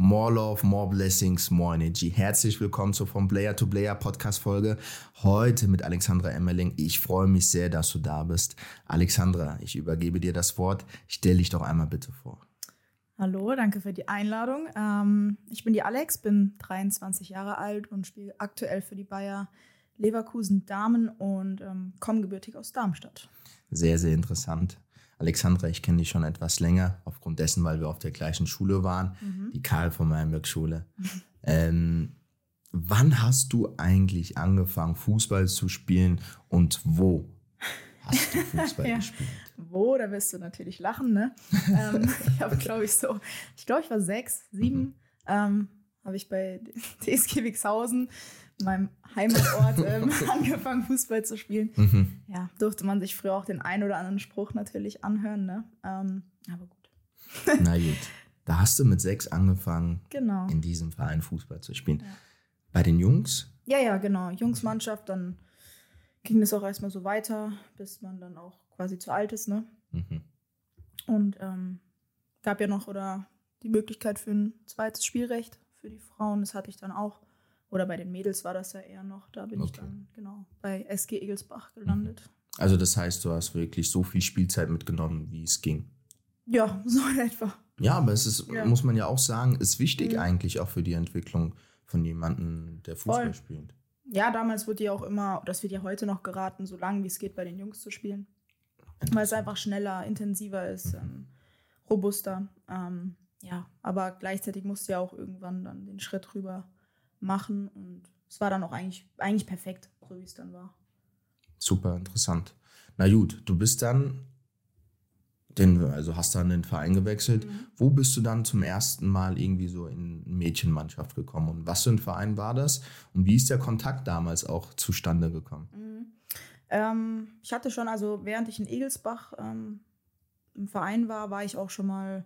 More Love, More Blessings, More Energy. Herzlich willkommen zur From Player to Player Podcast Folge. Heute mit Alexandra Emmerling. Ich freue mich sehr, dass du da bist. Alexandra, ich übergebe dir das Wort. Stell dich doch einmal bitte vor. Hallo, danke für die Einladung. Ähm, ich bin die Alex, bin 23 Jahre alt und spiele aktuell für die Bayer Leverkusen Damen und ähm, komme gebürtig aus Darmstadt. Sehr, sehr interessant. Alexandra, ich kenne dich schon etwas länger, aufgrund dessen, weil wir auf der gleichen Schule waren, mhm. die Karl von Meilenberg Schule. ähm, wann hast du eigentlich angefangen, Fußball zu spielen und wo hast du Fußball ja. gespielt? Wo, da wirst du natürlich lachen, ne? ähm, ich habe, glaube ich, so, ich glaube, ich war sechs, sieben, mhm. ähm, habe ich bei TSG Wixhausen meinem Heimatort ähm, angefangen, Fußball zu spielen. Mhm. Ja, durfte man sich früher auch den einen oder anderen Spruch natürlich anhören, ne? Ähm, aber gut. Na gut. Da hast du mit sechs angefangen, genau. in diesem Verein Fußball zu spielen. Ja. Bei den Jungs? Ja, ja, genau. Jungsmannschaft, dann ging es auch erstmal so weiter, bis man dann auch quasi zu alt ist, ne? Mhm. Und ähm, gab ja noch oder die Möglichkeit für ein zweites Spielrecht für die Frauen. Das hatte ich dann auch. Oder bei den Mädels war das ja eher noch. Da bin okay. ich dann genau bei SG Egelsbach gelandet. Mhm. Also das heißt, du hast wirklich so viel Spielzeit mitgenommen, wie es ging. Ja, so in etwa. Ja, aber es ist, ja. muss man ja auch sagen, ist wichtig mhm. eigentlich auch für die Entwicklung von jemandem, der Fußball Voll. spielt. Ja, damals wird ja auch immer, das wird ja heute noch geraten, so lange wie es geht bei den Jungs zu spielen. Weil es einfach schneller, intensiver ist, mhm. ähm, robuster. Ähm, ja, aber gleichzeitig musst du ja auch irgendwann dann den Schritt rüber machen. Und es war dann auch eigentlich, eigentlich perfekt, so wie es dann war. Super interessant. Na gut, du bist dann, den, also hast dann den Verein gewechselt. Mhm. Wo bist du dann zum ersten Mal irgendwie so in Mädchenmannschaft gekommen? Und was für ein Verein war das? Und wie ist der Kontakt damals auch zustande gekommen? Mhm. Ähm, ich hatte schon, also während ich in Egelsbach ähm, im Verein war, war ich auch schon mal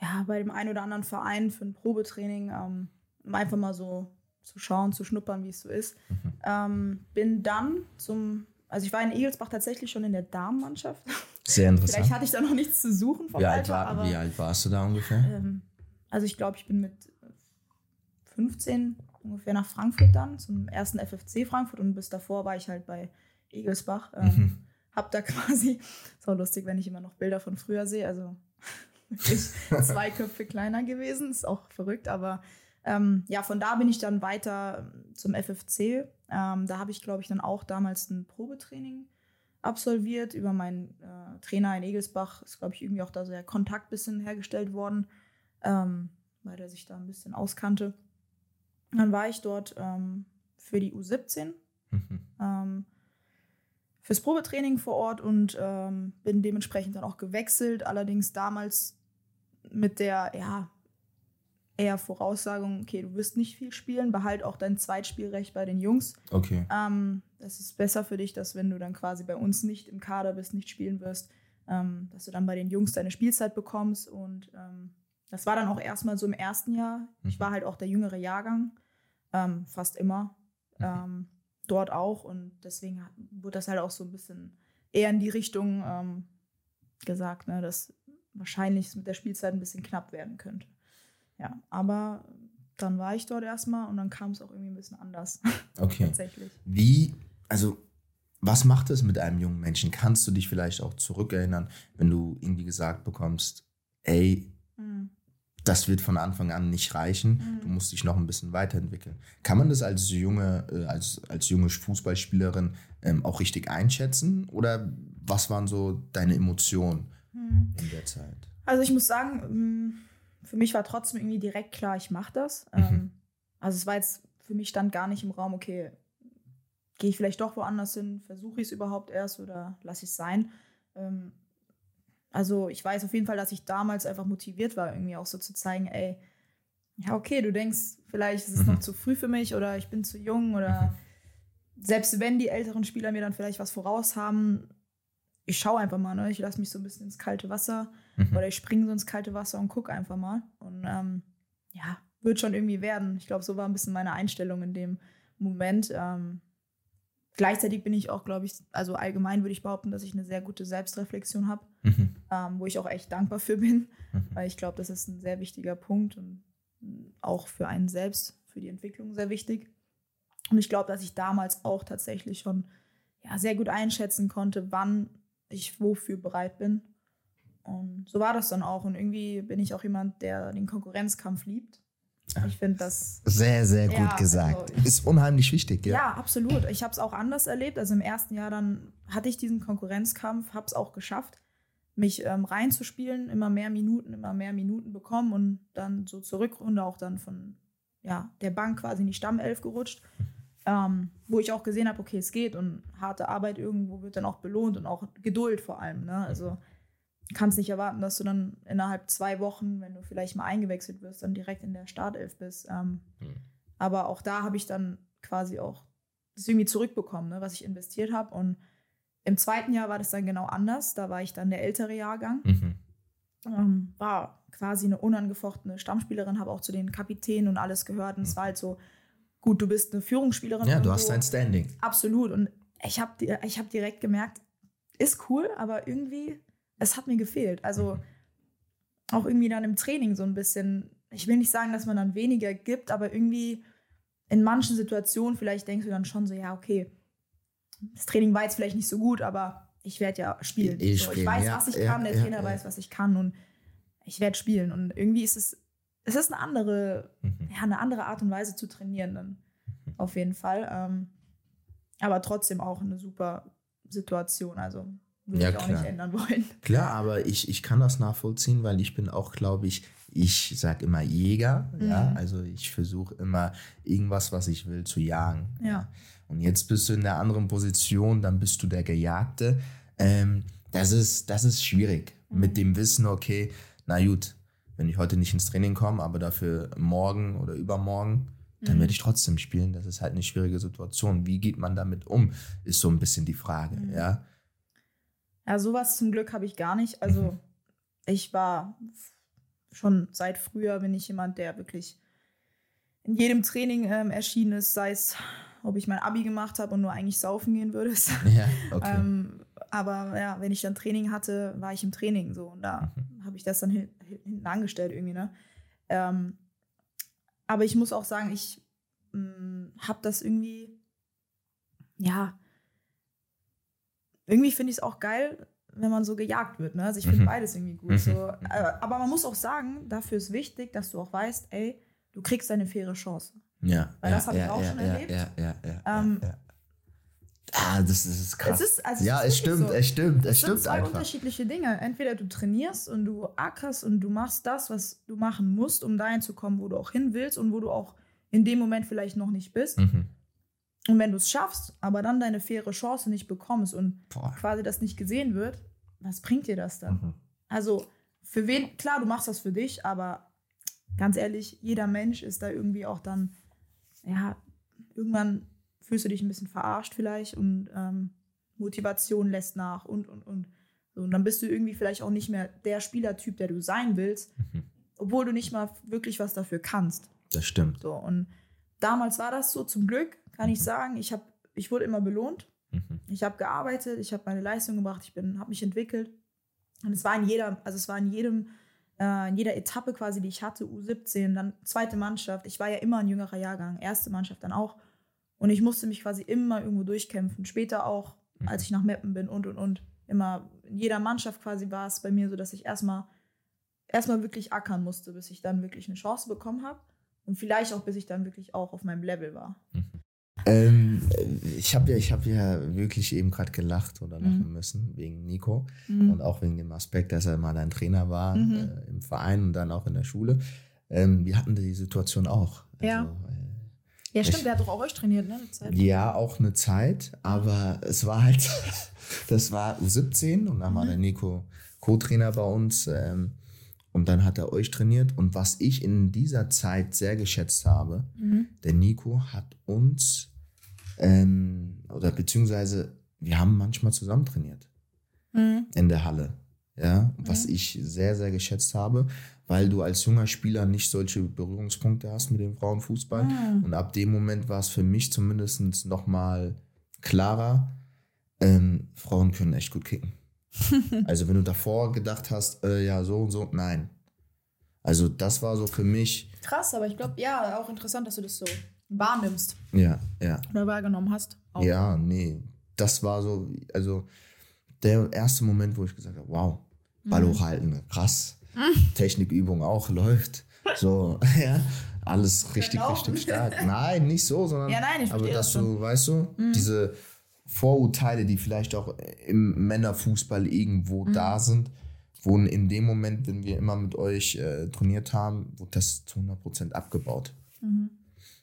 ja, bei dem einen oder anderen Verein für ein Probetraining. Ähm, um einfach mal so zu schauen, zu schnuppern, wie es so ist. Mhm. Ähm, bin dann zum, also ich war in Egelsbach tatsächlich schon in der Damenmannschaft. Sehr interessant. Vielleicht hatte ich da noch nichts zu suchen vom wie Alter. Alt war, aber, wie alt warst du da ungefähr? Ähm, also ich glaube, ich bin mit 15 ungefähr nach Frankfurt dann, zum ersten FFC Frankfurt und bis davor war ich halt bei Egelsbach. Ähm, mhm. Hab da quasi, auch lustig, wenn ich immer noch Bilder von früher sehe, also wirklich zwei Köpfe kleiner gewesen, ist auch verrückt, aber ähm, ja, von da bin ich dann weiter ähm, zum FFC. Ähm, da habe ich, glaube ich, dann auch damals ein Probetraining absolviert über meinen äh, Trainer in Egelsbach. Ist, glaube ich, irgendwie auch da so der Kontakt ein bisschen hergestellt worden, ähm, weil der sich da ein bisschen auskannte. Dann war ich dort ähm, für die U17. Mhm. Ähm, fürs Probetraining vor Ort und bin dementsprechend dann auch gewechselt. Allerdings damals mit der, ja, eher Voraussagung, okay, du wirst nicht viel spielen, behalt auch dein Zweitspielrecht bei den Jungs. Okay. Ähm, das ist besser für dich, dass wenn du dann quasi bei uns nicht im Kader bist, nicht spielen wirst, ähm, dass du dann bei den Jungs deine Spielzeit bekommst. Und ähm, das war dann auch erstmal so im ersten Jahr. Mhm. Ich war halt auch der jüngere Jahrgang, ähm, fast immer. Mhm. Ähm, dort auch. Und deswegen wurde das halt auch so ein bisschen eher in die Richtung ähm, gesagt, ne, dass wahrscheinlich mit der Spielzeit ein bisschen knapp werden könnte. Ja, aber dann war ich dort erstmal und dann kam es auch irgendwie ein bisschen anders. Okay. Tatsächlich. Wie, also was macht es mit einem jungen Menschen? Kannst du dich vielleicht auch zurückerinnern, wenn du irgendwie gesagt bekommst, ey, mhm. das wird von Anfang an nicht reichen, mhm. du musst dich noch ein bisschen weiterentwickeln. Kann man das als junge, äh, als, als junge Fußballspielerin ähm, auch richtig einschätzen? Oder was waren so deine Emotionen mhm. in der Zeit? Also ich muss sagen, ähm, für mich war trotzdem irgendwie direkt klar, ich mache das. Mhm. Ähm, also es war jetzt, für mich stand gar nicht im Raum, okay, gehe ich vielleicht doch woanders hin, versuche ich es überhaupt erst oder lasse ich es sein. Ähm, also ich weiß auf jeden Fall, dass ich damals einfach motiviert war, irgendwie auch so zu zeigen, ey, ja, okay, du denkst, vielleicht ist es mhm. noch zu früh für mich oder ich bin zu jung oder mhm. selbst wenn die älteren Spieler mir dann vielleicht was voraus haben, ich schaue einfach mal, ne? ich lasse mich so ein bisschen ins kalte Wasser mhm. oder ich springe so ins kalte Wasser und gucke einfach mal. Und ähm, ja, wird schon irgendwie werden. Ich glaube, so war ein bisschen meine Einstellung in dem Moment. Ähm, gleichzeitig bin ich auch, glaube ich, also allgemein würde ich behaupten, dass ich eine sehr gute Selbstreflexion habe, mhm. ähm, wo ich auch echt dankbar für bin, mhm. weil ich glaube, das ist ein sehr wichtiger Punkt. Und auch für einen selbst, für die Entwicklung sehr wichtig. Und ich glaube, dass ich damals auch tatsächlich schon ja, sehr gut einschätzen konnte, wann ich wofür bereit bin. Und so war das dann auch. Und irgendwie bin ich auch jemand, der den Konkurrenzkampf liebt. Ich finde das. Sehr, sehr gut ja, gesagt. Also, ist unheimlich wichtig, ja. Ja, absolut. Ich habe es auch anders erlebt. Also im ersten Jahr dann hatte ich diesen Konkurrenzkampf, habe es auch geschafft, mich ähm, reinzuspielen, immer mehr Minuten, immer mehr Minuten bekommen und dann so zur Rückrunde auch dann von ja, der Bank quasi in die Stammelf gerutscht. Ähm, wo ich auch gesehen habe, okay, es geht und harte Arbeit irgendwo wird dann auch belohnt und auch Geduld vor allem. Ne? Also kannst nicht erwarten, dass du dann innerhalb zwei Wochen, wenn du vielleicht mal eingewechselt wirst, dann direkt in der Startelf bist. Ähm, mhm. Aber auch da habe ich dann quasi auch das irgendwie zurückbekommen, ne, was ich investiert habe. Und im zweiten Jahr war das dann genau anders. Da war ich dann der ältere Jahrgang. Mhm. Ähm, war quasi eine unangefochtene Stammspielerin, habe auch zu den Kapitänen und alles gehört. Und es war halt so, gut, du bist eine Führungsspielerin. Ja, du hast dein Standing. Absolut. Und ich habe ich hab direkt gemerkt, ist cool, aber irgendwie es hat mir gefehlt. Also mhm. auch irgendwie dann im Training so ein bisschen, ich will nicht sagen, dass man dann weniger gibt, aber irgendwie in manchen Situationen vielleicht denkst du dann schon so, ja, okay, das Training war jetzt vielleicht nicht so gut, aber ich werde ja spielen. Ich, so, ich weiß, ja, was ich kann, der ja, Trainer ja. weiß, was ich kann und ich werde spielen. Und irgendwie ist es, es ist eine andere, mhm. ja, eine andere Art und Weise zu trainieren dann. Mhm. Auf jeden Fall. Ähm, aber trotzdem auch eine super Situation. Also würde ja, ich auch klar. nicht ändern wollen. Klar, aber ich, ich kann das nachvollziehen, weil ich bin auch, glaube ich, ich sage immer Jäger. Mhm. Ja, also ich versuche immer irgendwas, was ich will, zu jagen. Ja. Und jetzt bist du in der anderen Position, dann bist du der Gejagte. Ähm, das, ist, das ist schwierig. Mhm. Mit dem Wissen, okay, na gut, wenn ich heute nicht ins Training komme, aber dafür morgen oder übermorgen, dann mhm. werde ich trotzdem spielen. Das ist halt eine schwierige Situation. Wie geht man damit um, ist so ein bisschen die Frage. Mhm. Ja. Ja, sowas zum Glück habe ich gar nicht. Also mhm. ich war schon seit früher bin ich jemand, der wirklich in jedem Training ähm, erschienen ist, sei es, ob ich mein Abi gemacht habe und nur eigentlich saufen gehen würde. Ja, okay. ähm, aber ja, wenn ich dann Training hatte, war ich im Training so und da mhm. habe ich das dann hinten angestellt irgendwie, ne? Ähm, aber ich muss auch sagen, ich mm, habe das irgendwie, ja, irgendwie finde ich es auch geil, wenn man so gejagt wird. Ne? Also ich finde mhm. beides irgendwie gut. Mhm. So. Äh, aber man muss auch sagen, dafür ist wichtig, dass du auch weißt, ey, du kriegst eine faire Chance. Ja. Weil ja, das habe ja, ich auch ja, schon erlebt. Ja, ja, ja, ähm, Ah, das, das ist krass. Es ist, also ja, es stimmt, so. es stimmt, es, es stimmt sind zwei einfach. unterschiedliche Dinge. Entweder du trainierst und du ackerst und du machst das, was du machen musst, um dahin zu kommen, wo du auch hin willst und wo du auch in dem Moment vielleicht noch nicht bist. Mhm. Und wenn du es schaffst, aber dann deine faire Chance nicht bekommst und Boah. quasi das nicht gesehen wird, was bringt dir das dann? Mhm. Also, für wen, klar, du machst das für dich, aber ganz ehrlich, jeder Mensch ist da irgendwie auch dann, ja, irgendwann fühlst du dich ein bisschen verarscht vielleicht und ähm, Motivation lässt nach und, und, und. So, und dann bist du irgendwie vielleicht auch nicht mehr der Spielertyp, der du sein willst, mhm. obwohl du nicht mal wirklich was dafür kannst. Das stimmt. So, und damals war das so, zum Glück kann ich sagen. Ich, hab, ich wurde immer belohnt. Mhm. Ich habe gearbeitet, ich habe meine Leistung gebracht, ich habe mich entwickelt. Und es war in jeder, also es war in jedem, äh, in jeder Etappe quasi, die ich hatte, U17, dann zweite Mannschaft. Ich war ja immer ein jüngerer Jahrgang, erste Mannschaft dann auch. Und ich musste mich quasi immer irgendwo durchkämpfen. Später auch, mhm. als ich nach Meppen bin und und und. Immer in jeder Mannschaft quasi war es bei mir so, dass ich erstmal erstmal wirklich ackern musste, bis ich dann wirklich eine Chance bekommen habe. Und vielleicht auch, bis ich dann wirklich auch auf meinem Level war. Mhm. Ähm, ich habe ja, hab ja wirklich eben gerade gelacht oder lachen mhm. müssen wegen Nico mhm. und auch wegen dem Aspekt, dass er mal dein Trainer war mhm. äh, im Verein und dann auch in der Schule. Ähm, wir hatten die Situation auch. Ja. Also, äh, ja, stimmt, ich, der hat doch auch euch trainiert, ne? Ja, auch eine Zeit, aber es war halt, das war U17 und dann war mhm. der Nico Co-Trainer bei uns. Ähm, und dann hat er euch trainiert. Und was ich in dieser Zeit sehr geschätzt habe, mhm. der Nico hat uns, ähm, oder beziehungsweise wir haben manchmal zusammen trainiert mhm. in der Halle. Ja, was mhm. ich sehr, sehr geschätzt habe, weil du als junger Spieler nicht solche Berührungspunkte hast mit dem Frauenfußball. Mhm. Und ab dem Moment war es für mich zumindest nochmal klarer, ähm, Frauen können echt gut kicken. also wenn du davor gedacht hast, äh, ja, so und so, nein. Also das war so für mich. Krass, aber ich glaube, ja, auch interessant, dass du das so wahrnimmst. Ja, ja. Oder wahrgenommen hast. Auch. Ja, nee. Das war so, also der erste Moment, wo ich gesagt habe, wow, Ball mhm. hochhalten, krass. Technikübung auch läuft. So, ja. Alles richtig, genau. richtig stark. Nein, nicht so, sondern. Ja, nein, ich aber dass das du, weißt du, mhm. diese Vorurteile, die vielleicht auch im Männerfußball irgendwo mhm. da sind, wurden in dem Moment, wenn wir immer mit euch äh, trainiert haben, wurde das zu 100% abgebaut. Mhm.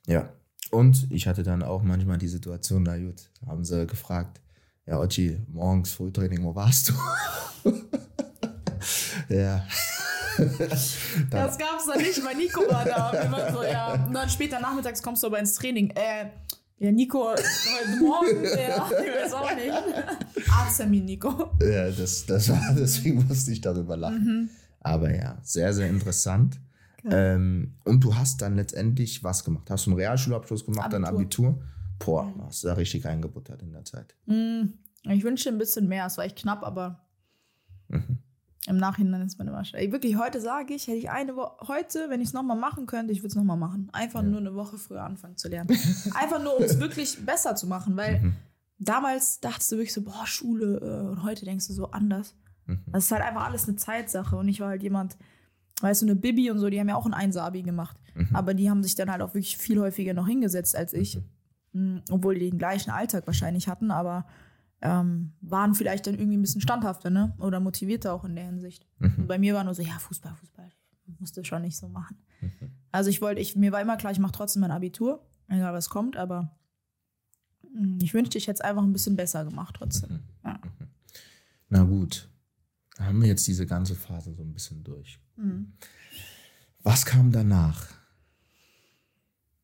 Ja. Und ich hatte dann auch manchmal die Situation, na gut, haben sie gefragt, ja, Ochi, morgens Frühtraining, wo warst du? ja. das gab's dann nicht, weil Nico war da. Immer so, ja. Und dann später nachmittags kommst du aber ins Training. Äh, ja, Nico, heute Morgen, ja, ich weiß auch nicht. Arzttermin, Nico. Ja, das, das war, deswegen musste ich darüber lachen. Mhm. Aber ja, sehr, sehr interessant. Ähm, und du hast dann letztendlich was gemacht? Hast du einen Realschulabschluss gemacht, Abitur. dann Abitur? Boah, hast du da richtig eingebuttert in der Zeit. Mhm. Ich wünschte ein bisschen mehr, es war echt knapp, aber mhm. Im Nachhinein ist man immer schwer. Wirklich, heute sage ich, hätte ich eine Woche, heute, wenn ich es nochmal machen könnte, ich würde es nochmal machen. Einfach ja. nur eine Woche früher anfangen zu lernen. Einfach nur, um es wirklich besser zu machen, weil mhm. damals dachtest du wirklich so, boah, Schule, äh, und heute denkst du so anders. Mhm. Das ist halt einfach alles eine Zeitsache und ich war halt jemand, weißt du, eine Bibi und so, die haben ja auch ein Einser-Abi gemacht. Mhm. Aber die haben sich dann halt auch wirklich viel häufiger noch hingesetzt als ich. Mhm. Obwohl die den gleichen Alltag wahrscheinlich hatten, aber ähm, waren vielleicht dann irgendwie ein bisschen standhafter, ne? Oder motivierter auch in der Hinsicht. Mhm. Bei mir war nur so, ja, Fußball, Fußball. Ich musste schon nicht so machen. Mhm. Also ich wollte, ich, mir war immer klar, ich mache trotzdem mein Abitur, egal was kommt, aber mh, hm, ich wünschte, ich hätte es einfach ein bisschen besser gemacht trotzdem. Mhm. Ja. Mhm. Na gut, haben wir jetzt diese ganze Phase so ein bisschen durch. Mhm. Was kam danach?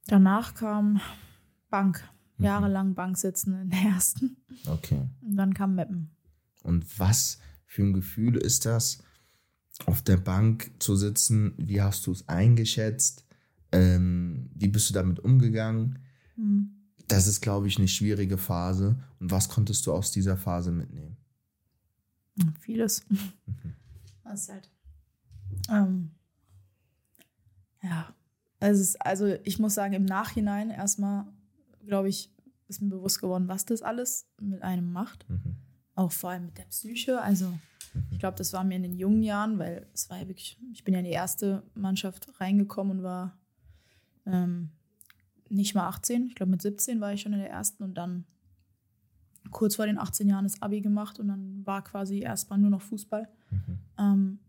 Danach kam Bank. Mhm. Jahrelang Bank sitzen in der ersten. Okay. Und dann kam Mappen. Und was für ein Gefühl ist das, auf der Bank zu sitzen? Wie hast du es eingeschätzt? Ähm, wie bist du damit umgegangen? Mhm. Das ist, glaube ich, eine schwierige Phase. Und was konntest du aus dieser Phase mitnehmen? Vieles. Mhm. Ist halt. Ähm, ja. Also, also ich muss sagen, im Nachhinein erstmal, glaube ich, ist mir bewusst geworden, was das alles mit einem macht. Mhm. Auch vor allem mit der Psyche. Also mhm. ich glaube, das war mir in den jungen Jahren, weil es war ja wirklich, ich bin ja in die erste Mannschaft reingekommen und war ähm, nicht mal 18. Ich glaube, mit 17 war ich schon in der ersten und dann kurz vor den 18 Jahren das Abi gemacht und dann war quasi erstmal nur noch Fußball. Mhm. Ähm,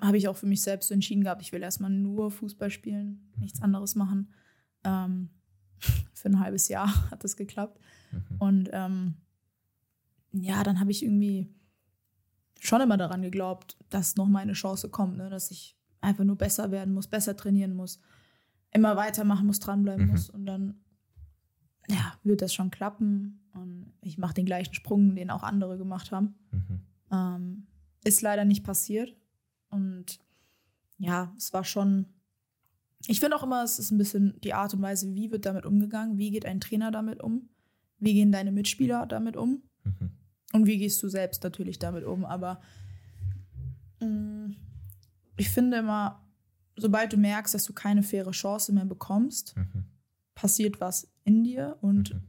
habe ich auch für mich selbst so entschieden gehabt, ich will erstmal nur Fußball spielen, nichts anderes machen. Ähm, für ein halbes Jahr hat das geklappt. Mhm. Und ähm, ja, dann habe ich irgendwie schon immer daran geglaubt, dass noch mal eine Chance kommt, ne? dass ich einfach nur besser werden muss, besser trainieren muss, immer weitermachen muss, dranbleiben mhm. muss. Und dann ja, wird das schon klappen. Und ich mache den gleichen Sprung, den auch andere gemacht haben. Mhm. Ähm, ist leider nicht passiert. Und ja, es war schon. Ich finde auch immer, es ist ein bisschen die Art und Weise, wie wird damit umgegangen, wie geht ein Trainer damit um, wie gehen deine Mitspieler damit um mhm. und wie gehst du selbst natürlich damit um. Aber mh, mm, ich finde immer, sobald du merkst, dass du keine faire Chance mehr bekommst, mhm. passiert was in dir und mhm.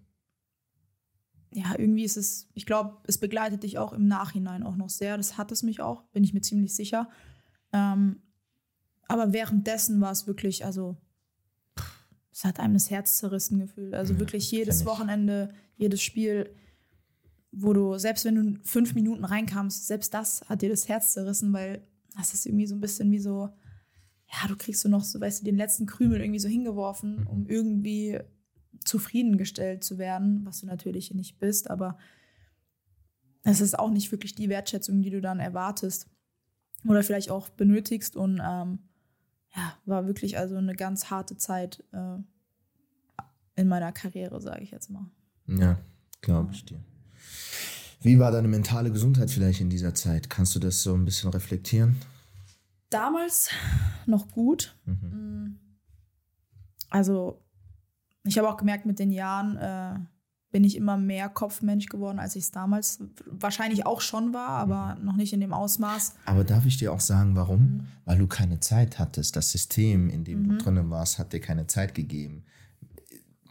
ja, irgendwie ist es, ich glaube, es begleitet dich auch im Nachhinein auch noch sehr. Das hat es mich auch, bin ich mir ziemlich sicher. Ähm, aber währenddessen war es wirklich, also es hat einem das Herz zerrissen gefühlt. Also wirklich jedes Wochenende, jedes Spiel, wo du, selbst wenn du fünf Minuten reinkamst, selbst das hat dir das Herz zerrissen, weil das ist irgendwie so ein bisschen wie so, ja, du kriegst so noch so, weißt du, den letzten Krümel irgendwie so hingeworfen, mhm. um irgendwie zufriedengestellt zu werden, was du natürlich nicht bist, aber es ist auch nicht wirklich die Wertschätzung, die du dann erwartest oder vielleicht auch benötigst und ähm, ja, war wirklich also eine ganz harte Zeit äh, in meiner Karriere, sage ich jetzt mal. Ja, glaube ich dir. Wie war deine mentale Gesundheit vielleicht in dieser Zeit? Kannst du das so ein bisschen reflektieren? Damals noch gut. Mhm. Mm. Also ich habe auch gemerkt mit den Jahren, äh, bin ich immer mehr Kopfmensch geworden, als ich es damals wahrscheinlich auch schon war, aber noch nicht in dem Ausmaß. Aber darf ich dir auch sagen, warum? Mhm. Weil du keine Zeit hattest. Das System, in dem mhm. du drinnen warst, hat dir keine Zeit gegeben,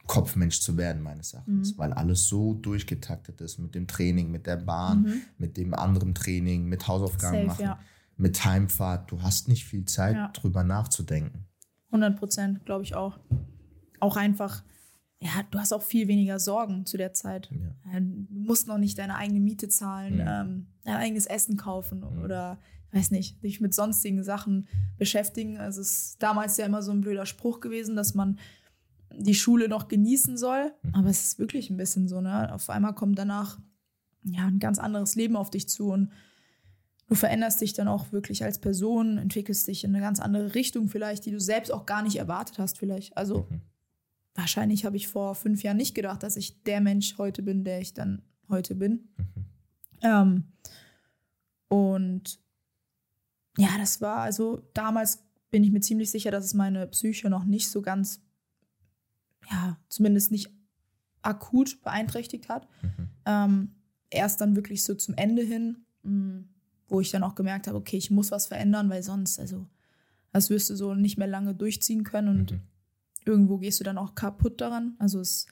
Kopfmensch zu werden, meines Erachtens. Mhm. Weil alles so durchgetaktet ist mit dem Training, mit der Bahn, mhm. mit dem anderen Training, mit Hausaufgaben Safe, machen, ja. mit Heimfahrt. Du hast nicht viel Zeit, ja. drüber nachzudenken. 100 Prozent, glaube ich auch. Auch einfach ja, du hast auch viel weniger Sorgen zu der Zeit. Ja. Du musst noch nicht deine eigene Miete zahlen, ja. ähm, dein eigenes Essen kaufen ja. oder, weiß nicht, dich mit sonstigen Sachen beschäftigen. Also es ist damals ja immer so ein blöder Spruch gewesen, dass man die Schule noch genießen soll. Mhm. Aber es ist wirklich ein bisschen so, ne? Auf einmal kommt danach ja ein ganz anderes Leben auf dich zu und du veränderst dich dann auch wirklich als Person, entwickelst dich in eine ganz andere Richtung vielleicht, die du selbst auch gar nicht erwartet hast vielleicht. Also mhm wahrscheinlich habe ich vor fünf Jahren nicht gedacht, dass ich der Mensch heute bin, der ich dann heute bin. Mhm. Ähm, und ja, das war also damals bin ich mir ziemlich sicher, dass es meine Psyche noch nicht so ganz, ja, zumindest nicht akut beeinträchtigt hat. Mhm. Ähm, erst dann wirklich so zum Ende hin, mh, mm, wo ich dann auch gemerkt habe, okay, ich muss was verändern, weil sonst, also, das wirst du so nicht mehr lange durchziehen können und mhm irgendwo gehst du dann auch kaputt daran. Also es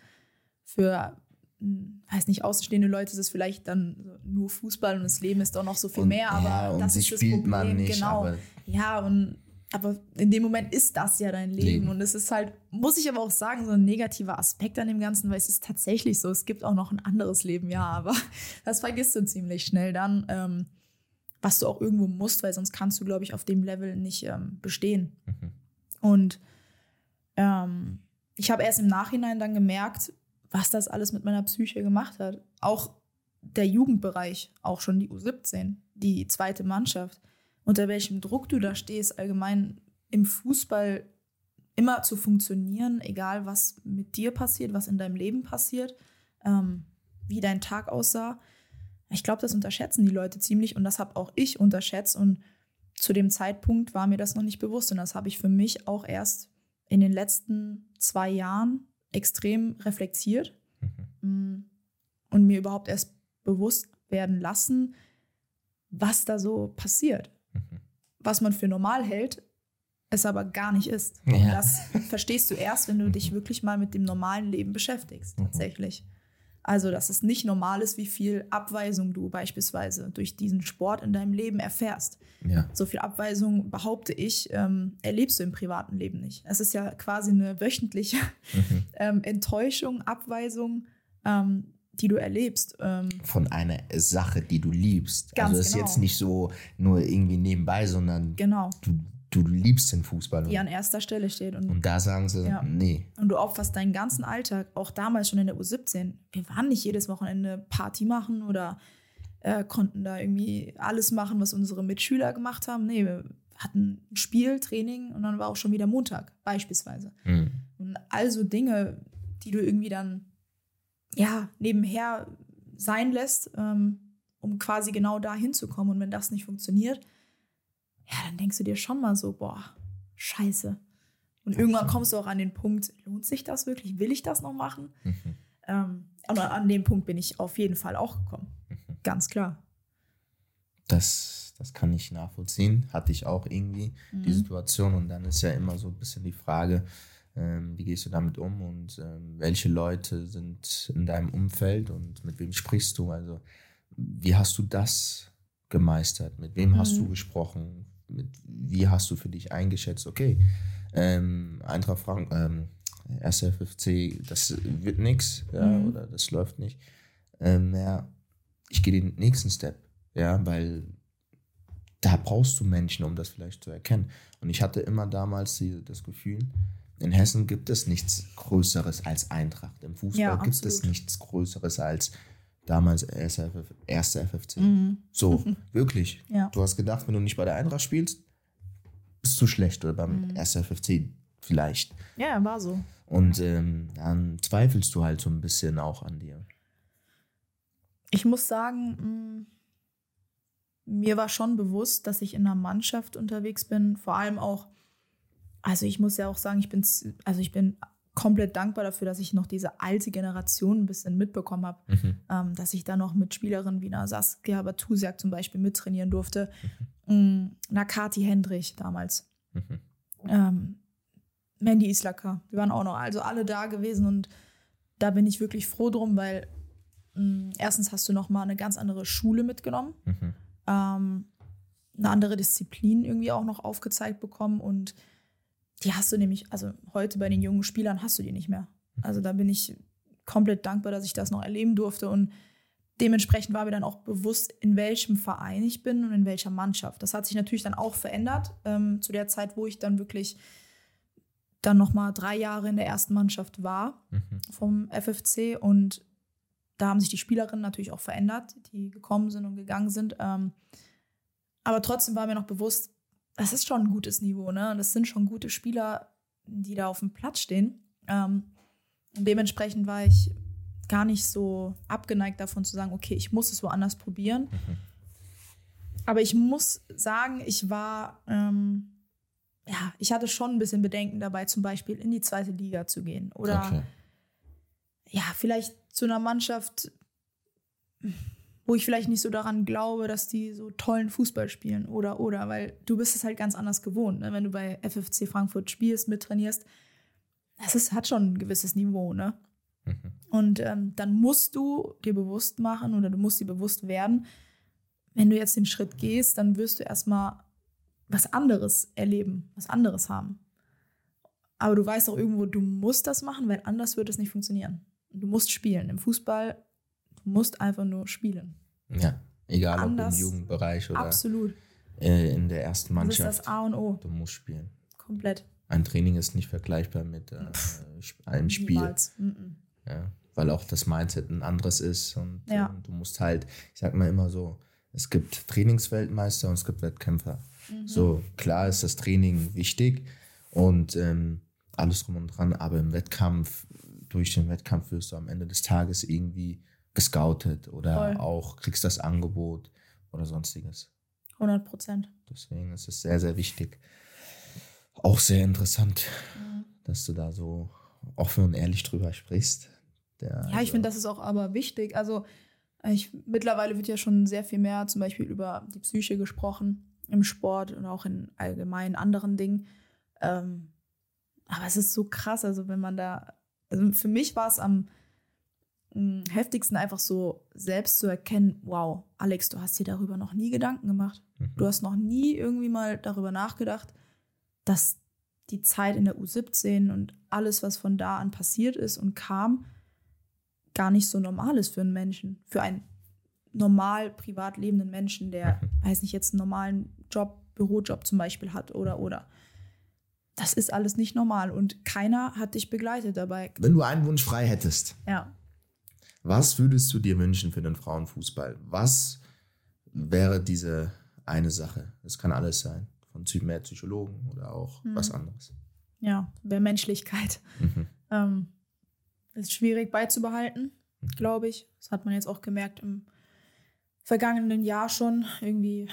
für hm, weiß nicht, außenstehende Leute ist es vielleicht dann nur Fußball und das Leben ist doch noch so viel und, mehr, aber ja, das ist das Problem. Man nicht, genau. ja, und aber in dem Moment ist das ja dein Leben. Leben. Und es ist halt, muss ich aber auch sagen, so ein negativer Aspekt an dem Ganzen, weil es ist tatsächlich so, es gibt auch noch ein anderes Leben, ja, aber das vergisst du ziemlich schnell dann, ähm, was du auch irgendwo musst, weil sonst kannst du, glaube ich, auf dem Level nicht ähm, bestehen. Mhm. Und ähm, ich habe erst im Nachhinein dann gemerkt, was das alles mit meiner Psyche gemacht hat. Auch der Jugendbereich, auch schon die U17, die zweite Mannschaft, unter welchem Druck du da stehst, allgemein im Fußball immer zu funktionieren, egal was mit dir passiert, was in deinem Leben passiert, ähm, wie dein Tag aussah. Ich glaube, das unterschätzen die Leute ziemlich und das habe auch ich unterschätzt und zu dem Zeitpunkt war mir das noch nicht bewusst und das habe ich für mich auch erst in den letzten zwei Jahren extrem reflektiert mhm. Mm, und mir überhaupt erst bewusst werden lassen, was da so passiert. Mhm. Was man für normal hält, es aber gar nicht ist. Ja. Das verstehst du erst, wenn du dich mhm. wirklich mal mit dem normalen Leben beschäftigst, mhm. Also, dass es nicht normal ist, wie viel Abweisung du beispielsweise durch diesen Sport in deinem Leben erfährst. Ja. So viel Abweisung, behaupte ich, ähm, erlebst du im privaten Leben nicht. Es ist ja quasi eine wöchentliche mhm. ähm, Enttäuschung, Abweisung, ähm, die du erlebst. Ähm. Von einer Sache, die du liebst. Ganz also, es ist genau. jetzt nicht so nur irgendwie nebenbei, sondern genau. du du liebst den Fußball. Die an erster Stelle steht. Und, und da sagen sie, ja. nee. Und du opferst deinen ganzen Alltag, auch damals schon in der U17. Wir waren nicht jedes Wochenende Party machen oder äh, konnten da irgendwie alles machen, was unsere Mitschüler gemacht haben. Nee, wir hatten ein Spiel, Training und dann war auch schon wieder Montag, beispielsweise. Mhm. Und also Dinge, die du irgendwie dann, ja, nebenher sein lässt, ähm, um quasi genau da hinzukommen. Und wenn das nicht funktioniert, ja, dann denkst du dir schon mal so, boah, scheiße. Und irgendwann kommst du auch an den Punkt, lohnt sich das wirklich? Will ich das noch machen? Mhm. Ähm, aber an dem Punkt bin ich auf jeden Fall auch gekommen. Mhm. Ganz klar. Das, das kann ich nachvollziehen. Hatte ich auch irgendwie mhm. die Situation. Und dann ist ja immer so ein bisschen die Frage, ähm, wie gehst du damit um und ähm, welche Leute sind in deinem Umfeld und mit wem sprichst du? Also, wie hast du das gemeistert? Mit wem hast du mhm. gesprochen? Wie hast du für dich eingeschätzt, okay, ähm, Eintracht Frank, ähm, SFFC, das wird nichts, ja, mhm. oder das läuft nicht. Ähm, ja, ich gehe den nächsten Step, ja, weil da brauchst du Menschen, um das vielleicht zu erkennen. Und ich hatte immer damals die, das Gefühl, in Hessen gibt es nichts Größeres als Eintracht. Im Fußball ja, gibt es nichts Größeres als damals erste, FF, erste FFC. Mhm. So, wirklich. Ja. Du hast gedacht, wenn du nicht bei der Eintracht spielst, bist du schlecht oder beim mhm. ersten FFC vielleicht. Ja, war so. Und ähm, dann zweifelst du halt so ein bisschen auch an dir. Ich muss sagen, mh, mm, mir war schon bewusst, dass ich in einer Mannschaft unterwegs bin, vor allem auch, also ich muss ja auch sagen, ich bin, also ich bin komplett dankbar dafür, dass ich noch diese alte Generation ein bisschen mitbekommen habe, mhm. ähm, dass ich da noch mit Spielerinnen wie einer Saskia Batusiak zum Beispiel mittrainieren durfte, mhm. Mm, einer Kati Hendrich damals, mhm. ähm, Mandy Islaka, die waren auch noch, also alle da gewesen und da bin ich wirklich froh drum, weil mh, mm, erstens hast du noch mal eine ganz andere Schule mitgenommen, mhm. ähm, eine andere Disziplin irgendwie auch noch aufgezeigt bekommen und die hast du nämlich, also heute bei den jungen Spielern hast du die nicht mehr. Also da bin ich komplett dankbar, dass ich das noch erleben durfte und dementsprechend war mir dann auch bewusst, in welchem Verein ich bin und in welcher Mannschaft. Das hat sich natürlich dann auch verändert ähm, zu der Zeit, wo ich dann wirklich dann noch mal drei Jahre in der ersten Mannschaft war mhm. vom FFC und da haben sich die Spielerinnen natürlich auch verändert, die gekommen sind und gegangen sind. Ähm, aber trotzdem war mir noch bewusst, das ist schon ein gutes Niveau, ne? Das sind schon gute Spieler, die da auf dem Platz stehen. Ähm, und dementsprechend war ich gar nicht so abgeneigt davon zu sagen, okay, ich muss es woanders probieren. Mhm. Aber ich muss sagen, ich war, ähm, ja, ich hatte schon ein bisschen Bedenken dabei, zum Beispiel in die zweite Liga zu gehen. Oder okay. ja, vielleicht zu einer Mannschaft, wo ich vielleicht nicht so daran glaube, dass die so tollen Fußball spielen oder oder, weil du bist es halt ganz anders gewohnt, ne? wenn du bei FFC Frankfurt spielst, mittrainierst. Das ist, hat schon ein gewisses Niveau, ne? Mhm. Und ähm, dann musst du dir bewusst machen oder du musst dir bewusst werden, wenn du jetzt den Schritt gehst, dann wirst du erstmal was anderes erleben, was anderes haben. Aber du weißt auch irgendwo, du musst das machen, weil anders wird es nicht funktionieren. Du musst spielen. Im Fußball Du musst einfach nur spielen. Ja, egal Anders, ob im Jugendbereich oder absolut. in der ersten Mannschaft. Das ist das A und O. Du musst spielen. Komplett. Ein Training ist nicht vergleichbar mit äh, einem Spiel. Niemals. Ja, weil auch das Mindset ein anderes ist und ja. äh, du musst halt, ich sag mal immer so, es gibt Trainingsweltmeister und es gibt Wettkämpfer. Mhm. So, klar ist das Training wichtig und ähm, alles drum und dran, aber im Wettkampf, durch den Wettkampf wirst du am Ende des Tages irgendwie gescoutet oder Voll. auch kriegst das Angebot oder sonstiges. 100 Prozent. Deswegen ist es sehr, sehr wichtig. Auch sehr interessant, mhm. dass du da so offen und ehrlich drüber sprichst. Der, ja, ich also finde, das ist auch aber wichtig. Also ich, mittlerweile wird ja schon sehr viel mehr zum Beispiel über die Psyche gesprochen im Sport und auch in allgemeinen anderen Dingen. Ähm, aber es ist so krass, also wenn man da, also für mich war es am heftigsten einfach so selbst zu erkennen, wow, Alex, du hast dir darüber noch nie Gedanken gemacht. Mhm. Du hast noch nie irgendwie mal darüber nachgedacht, dass die Zeit in der U17 und alles, was von da an passiert ist und kam, gar nicht so normal ist für einen Menschen, für einen normal privat lebenden Menschen, der, mhm. weiß nicht, jetzt einen normalen Job, Bürojob zum Beispiel hat oder oder. Das ist alles nicht normal und keiner hat dich begleitet dabei. Wenn du einen Wunsch frei hättest, ja. Was würdest du dir wünschen für den Frauenfußball? Was wäre diese eine Sache? Es kann alles sein. Von mehr Psychologen oder auch mhm. was anderes. Ja, mehr Menschlichkeit. Mhm. Ähm, ist schwierig beizubehalten, mhm. glaube ich. Das hat man jetzt auch gemerkt im vergangenen Jahr schon. Irgendwie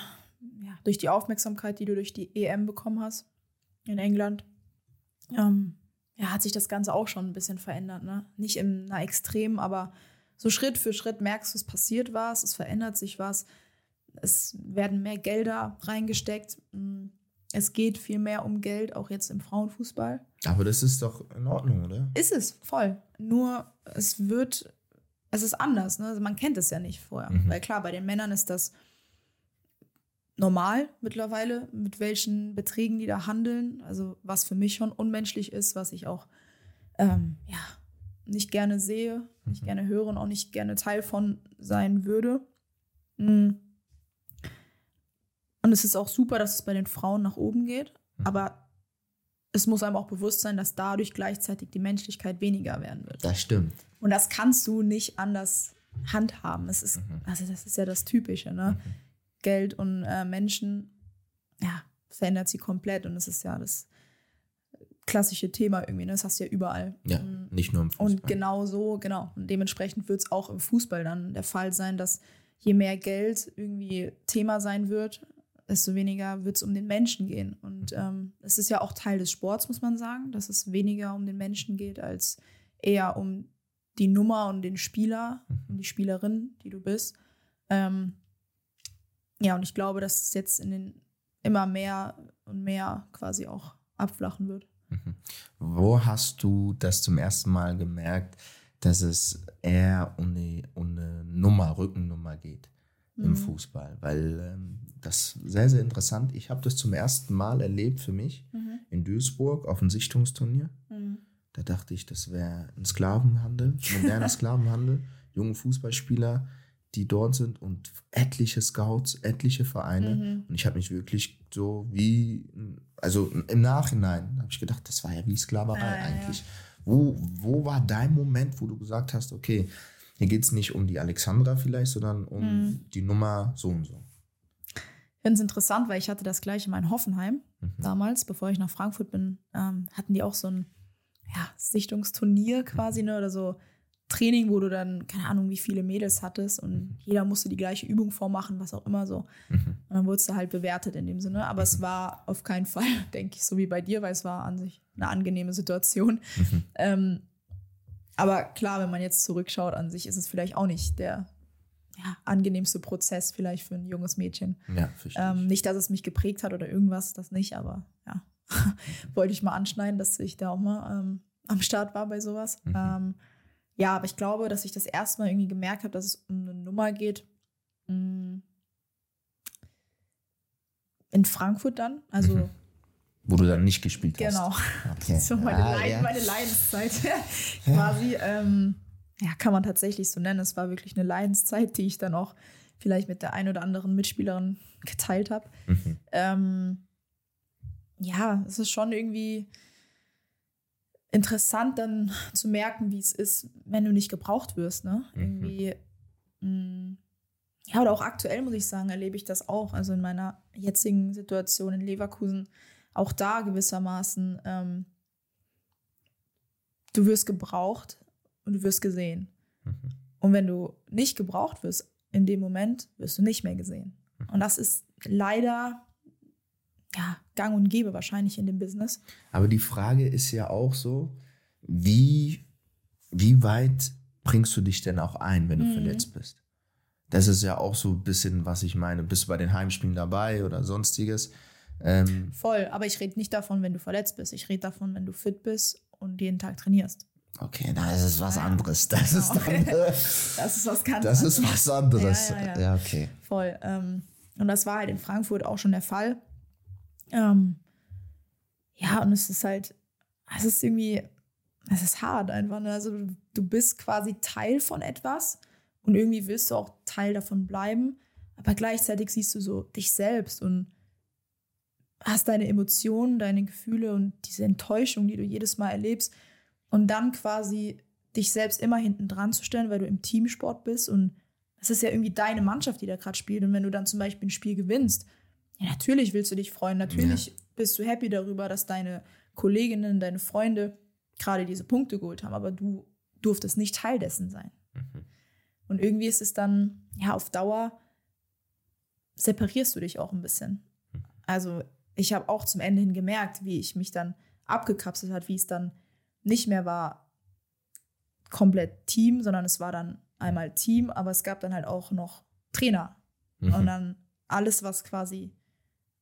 ja, durch die Aufmerksamkeit, die du durch die EM bekommen hast in England. Ähm, ja, hat sich das Ganze auch schon ein bisschen verändert. Ne? Nicht in einer Extrem, aber so Schritt für Schritt merkst du, es passiert was, es verändert sich was, es werden mehr Gelder reingesteckt. Mm, es geht viel mehr um Geld, auch jetzt im Frauenfußball. Aber das ist doch in Ordnung, oder? Ist es, voll. Nur es wird, es ist anders. Ne? Also man kennt es ja nicht vorher. Mhm. Weil klar, bei den Männern ist das normal mittlerweile, mit welchen Beträgen die da handeln. Also was für mich schon unmenschlich ist, was ich auch ähm, ja, nicht gerne sehe, nicht mhm. gerne höre und auch nicht gerne Teil von sein würde. Mm. Und es ist auch super, dass es bei den Frauen nach oben geht, mhm. aber es muss einem auch bewusst sein, dass dadurch gleichzeitig die Menschlichkeit weniger werden wird. Das stimmt. Und das kannst du nicht anders handhaben. Es ist, mhm. also das ist ja das Typische, ne? Mhm. Geld und äh, Menschen, ja, verändert sie komplett und es ist ja das klassische Thema irgendwie. Ne? Das hast du ja überall. Ja, mm. Nicht nur im Fußball. Und genau so, genau. Und dementsprechend wird es auch im Fußball dann der Fall sein, dass je mehr Geld irgendwie Thema sein wird, desto weniger wird es um den Menschen gehen. Und ähm, es ist ja auch Teil des Sports, muss man sagen, dass es weniger um den Menschen geht, als eher um die Nummer und den Spieler und die Spielerin, die du bist. Ähm, ja, und ich glaube, dass es jetzt in den immer mehr und mehr quasi auch abflachen wird. Mhm. Wo hast du das zum ersten Mal gemerkt, dass es eher um eine, um eine Nummer, Rückennummer geht im mhm. Fußball? Weil ähm, das ist sehr, sehr interessant. Ich habe das zum ersten Mal erlebt für mich mhm. in Duisburg auf einem Sichtungsturnier. Mhm. Da dachte ich, das wäre ein Sklavenhandel, moderner Sklavenhandel. Junge Fußballspieler, die dort sind und etliche Scouts, etliche Vereine. Mhm. Und ich habe mich wirklich so wie, also im Nachhinein habe ich gedacht, das war ja wie Sklaverei ah, eigentlich. Ja. Wo, wo war dein Moment, wo du gesagt hast, okay, hier geht es nicht um die Alexandra vielleicht, sondern um mhm. die Nummer so und so? Ich finde es interessant, weil ich hatte das gleiche mal in Hoffenheim mhm. damals, bevor ich nach Frankfurt bin, ähm, hatten die auch so ein ja, Sichtungsturnier quasi, ne, oder so Training, wo du dann, keine Ahnung, wie viele Mädels hattest und jeder musste die gleiche Übung vormachen, was auch immer so. Mhm. Und dann wurdest du halt bewertet in dem Sinne. Aber mhm. es war auf keinen Fall, denke ich, so wie bei dir, weil es war an sich eine angenehme Situation. Mhm. Ähm, aber klar, wenn man jetzt zurückschaut, an sich ist es vielleicht auch nicht der ja, angenehmste Prozess vielleicht für ein junges Mädchen. Ja, ähm, nicht, dass es mich geprägt hat oder irgendwas, das nicht, aber ja, wollte ich mal anschneiden, dass ich da auch mal ähm, am Start war bei sowas. Mhm. Ähm, ja, aber ich glaube, dass ich das erste Mal irgendwie gemerkt habe, dass es um eine Nummer geht. Mm, in Frankfurt dann. Also. Mhm. Wo du dann nicht gespielt genau. hast. Genau. Okay. So meine, ah, Leid, ja. meine Leidenszeit quasi. Ähm, ja, kann man tatsächlich so nennen. Es war wirklich eine Leidenszeit, die ich dann auch vielleicht mit der einen oder anderen Mitspielerin geteilt habe. Mhm. Ähm, ja, es ist schon irgendwie interessant dann zu merken, wie es ist, wenn du nicht gebraucht wirst. Ne? Mhm. Irgendwie, mh, mm, ja, oder auch aktuell muss ich sagen, erlebe ich das auch. Also in meiner jetzigen Situation in Leverkusen, auch da gewissermaßen, ähm, du wirst gebraucht und du wirst gesehen. Mhm. Und wenn du nicht gebraucht wirst in dem Moment, wirst du nicht mehr gesehen. Mhm. Und das ist leider ja, gang und gäbe wahrscheinlich in dem Business. Aber die Frage ist ja auch so, wie, wie weit bringst du dich denn auch ein, wenn du mhm. verletzt bist? Das ist ja auch so ein bisschen, was ich meine. Bist du bei den Heimspielen dabei oder sonstiges? Ähm, Voll, aber ich rede nicht davon, wenn du verletzt bist. Ich rede davon, wenn du fit bist und jeden Tag trainierst. Okay, das ist was anderes. Das, genau. ist, dann, das ist was ganz Das ist was anderes. Ja, ja, ja. ja okay. Voll. Ähm, und das war halt in Frankfurt auch schon der Fall. Ähm, ja, und es ist halt, es ist irgendwie, es ist hart einfach. Ne? Also du bist quasi Teil von etwas und irgendwie willst du auch Teil davon bleiben, aber gleichzeitig siehst du so dich selbst und hast deine Emotionen, deine Gefühle und diese Enttäuschung, die du jedes Mal erlebst und dann quasi dich selbst immer hinten dran zu stellen, weil du im Teamsport bist und es ist ja irgendwie deine Mannschaft, die da gerade spielt und wenn du dann zum Beispiel ein Spiel gewinnst, ja, natürlich willst du dich freuen. Natürlich ja. bist du happy darüber, dass deine Kolleginnen, deine Freunde gerade diese Punkte geholt haben, aber du durftest nicht Teil dessen sein. Mhm. Und irgendwie ist es dann, ja, auf Dauer separierst du dich auch ein bisschen. Mhm. Also ich habe auch zum Ende hin gemerkt, wie ich mich dann abgekapselt hat, wie es dann nicht mehr war komplett Team, sondern es war dann einmal Team, aber es gab dann halt auch noch Trainer. Mhm. Und dann alles, was quasi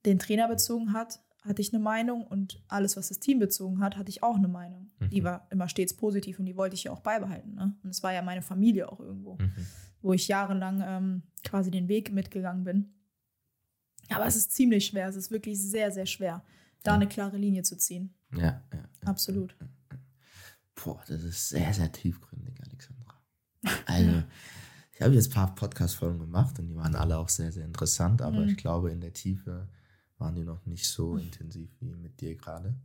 den Trainer bezogen hat, hatte ich eine Meinung und alles, was das Team bezogen hat, hatte ich auch eine Meinung. Mhm. Die war immer stets positiv und die wollte ich ja auch beibehalten. Ne? Und es war ja meine Familie auch irgendwo, mhm. wo ich jahrelang ähm, quasi den Weg mitgegangen bin. Aber es ist ziemlich schwer, es ist wirklich sehr, sehr schwer, da eine klare Linie zu ziehen. Ja, ja. Absolut. Boah, das ist sehr, sehr tiefgründig, Alexandra. Also, ich habe jetzt ein paar Podcast-Folgen gemacht und die waren alle auch sehr, sehr interessant, aber mhm. ich glaube, in der Tiefe waren die noch nicht so mhm. intensiv wie mit dir gerade,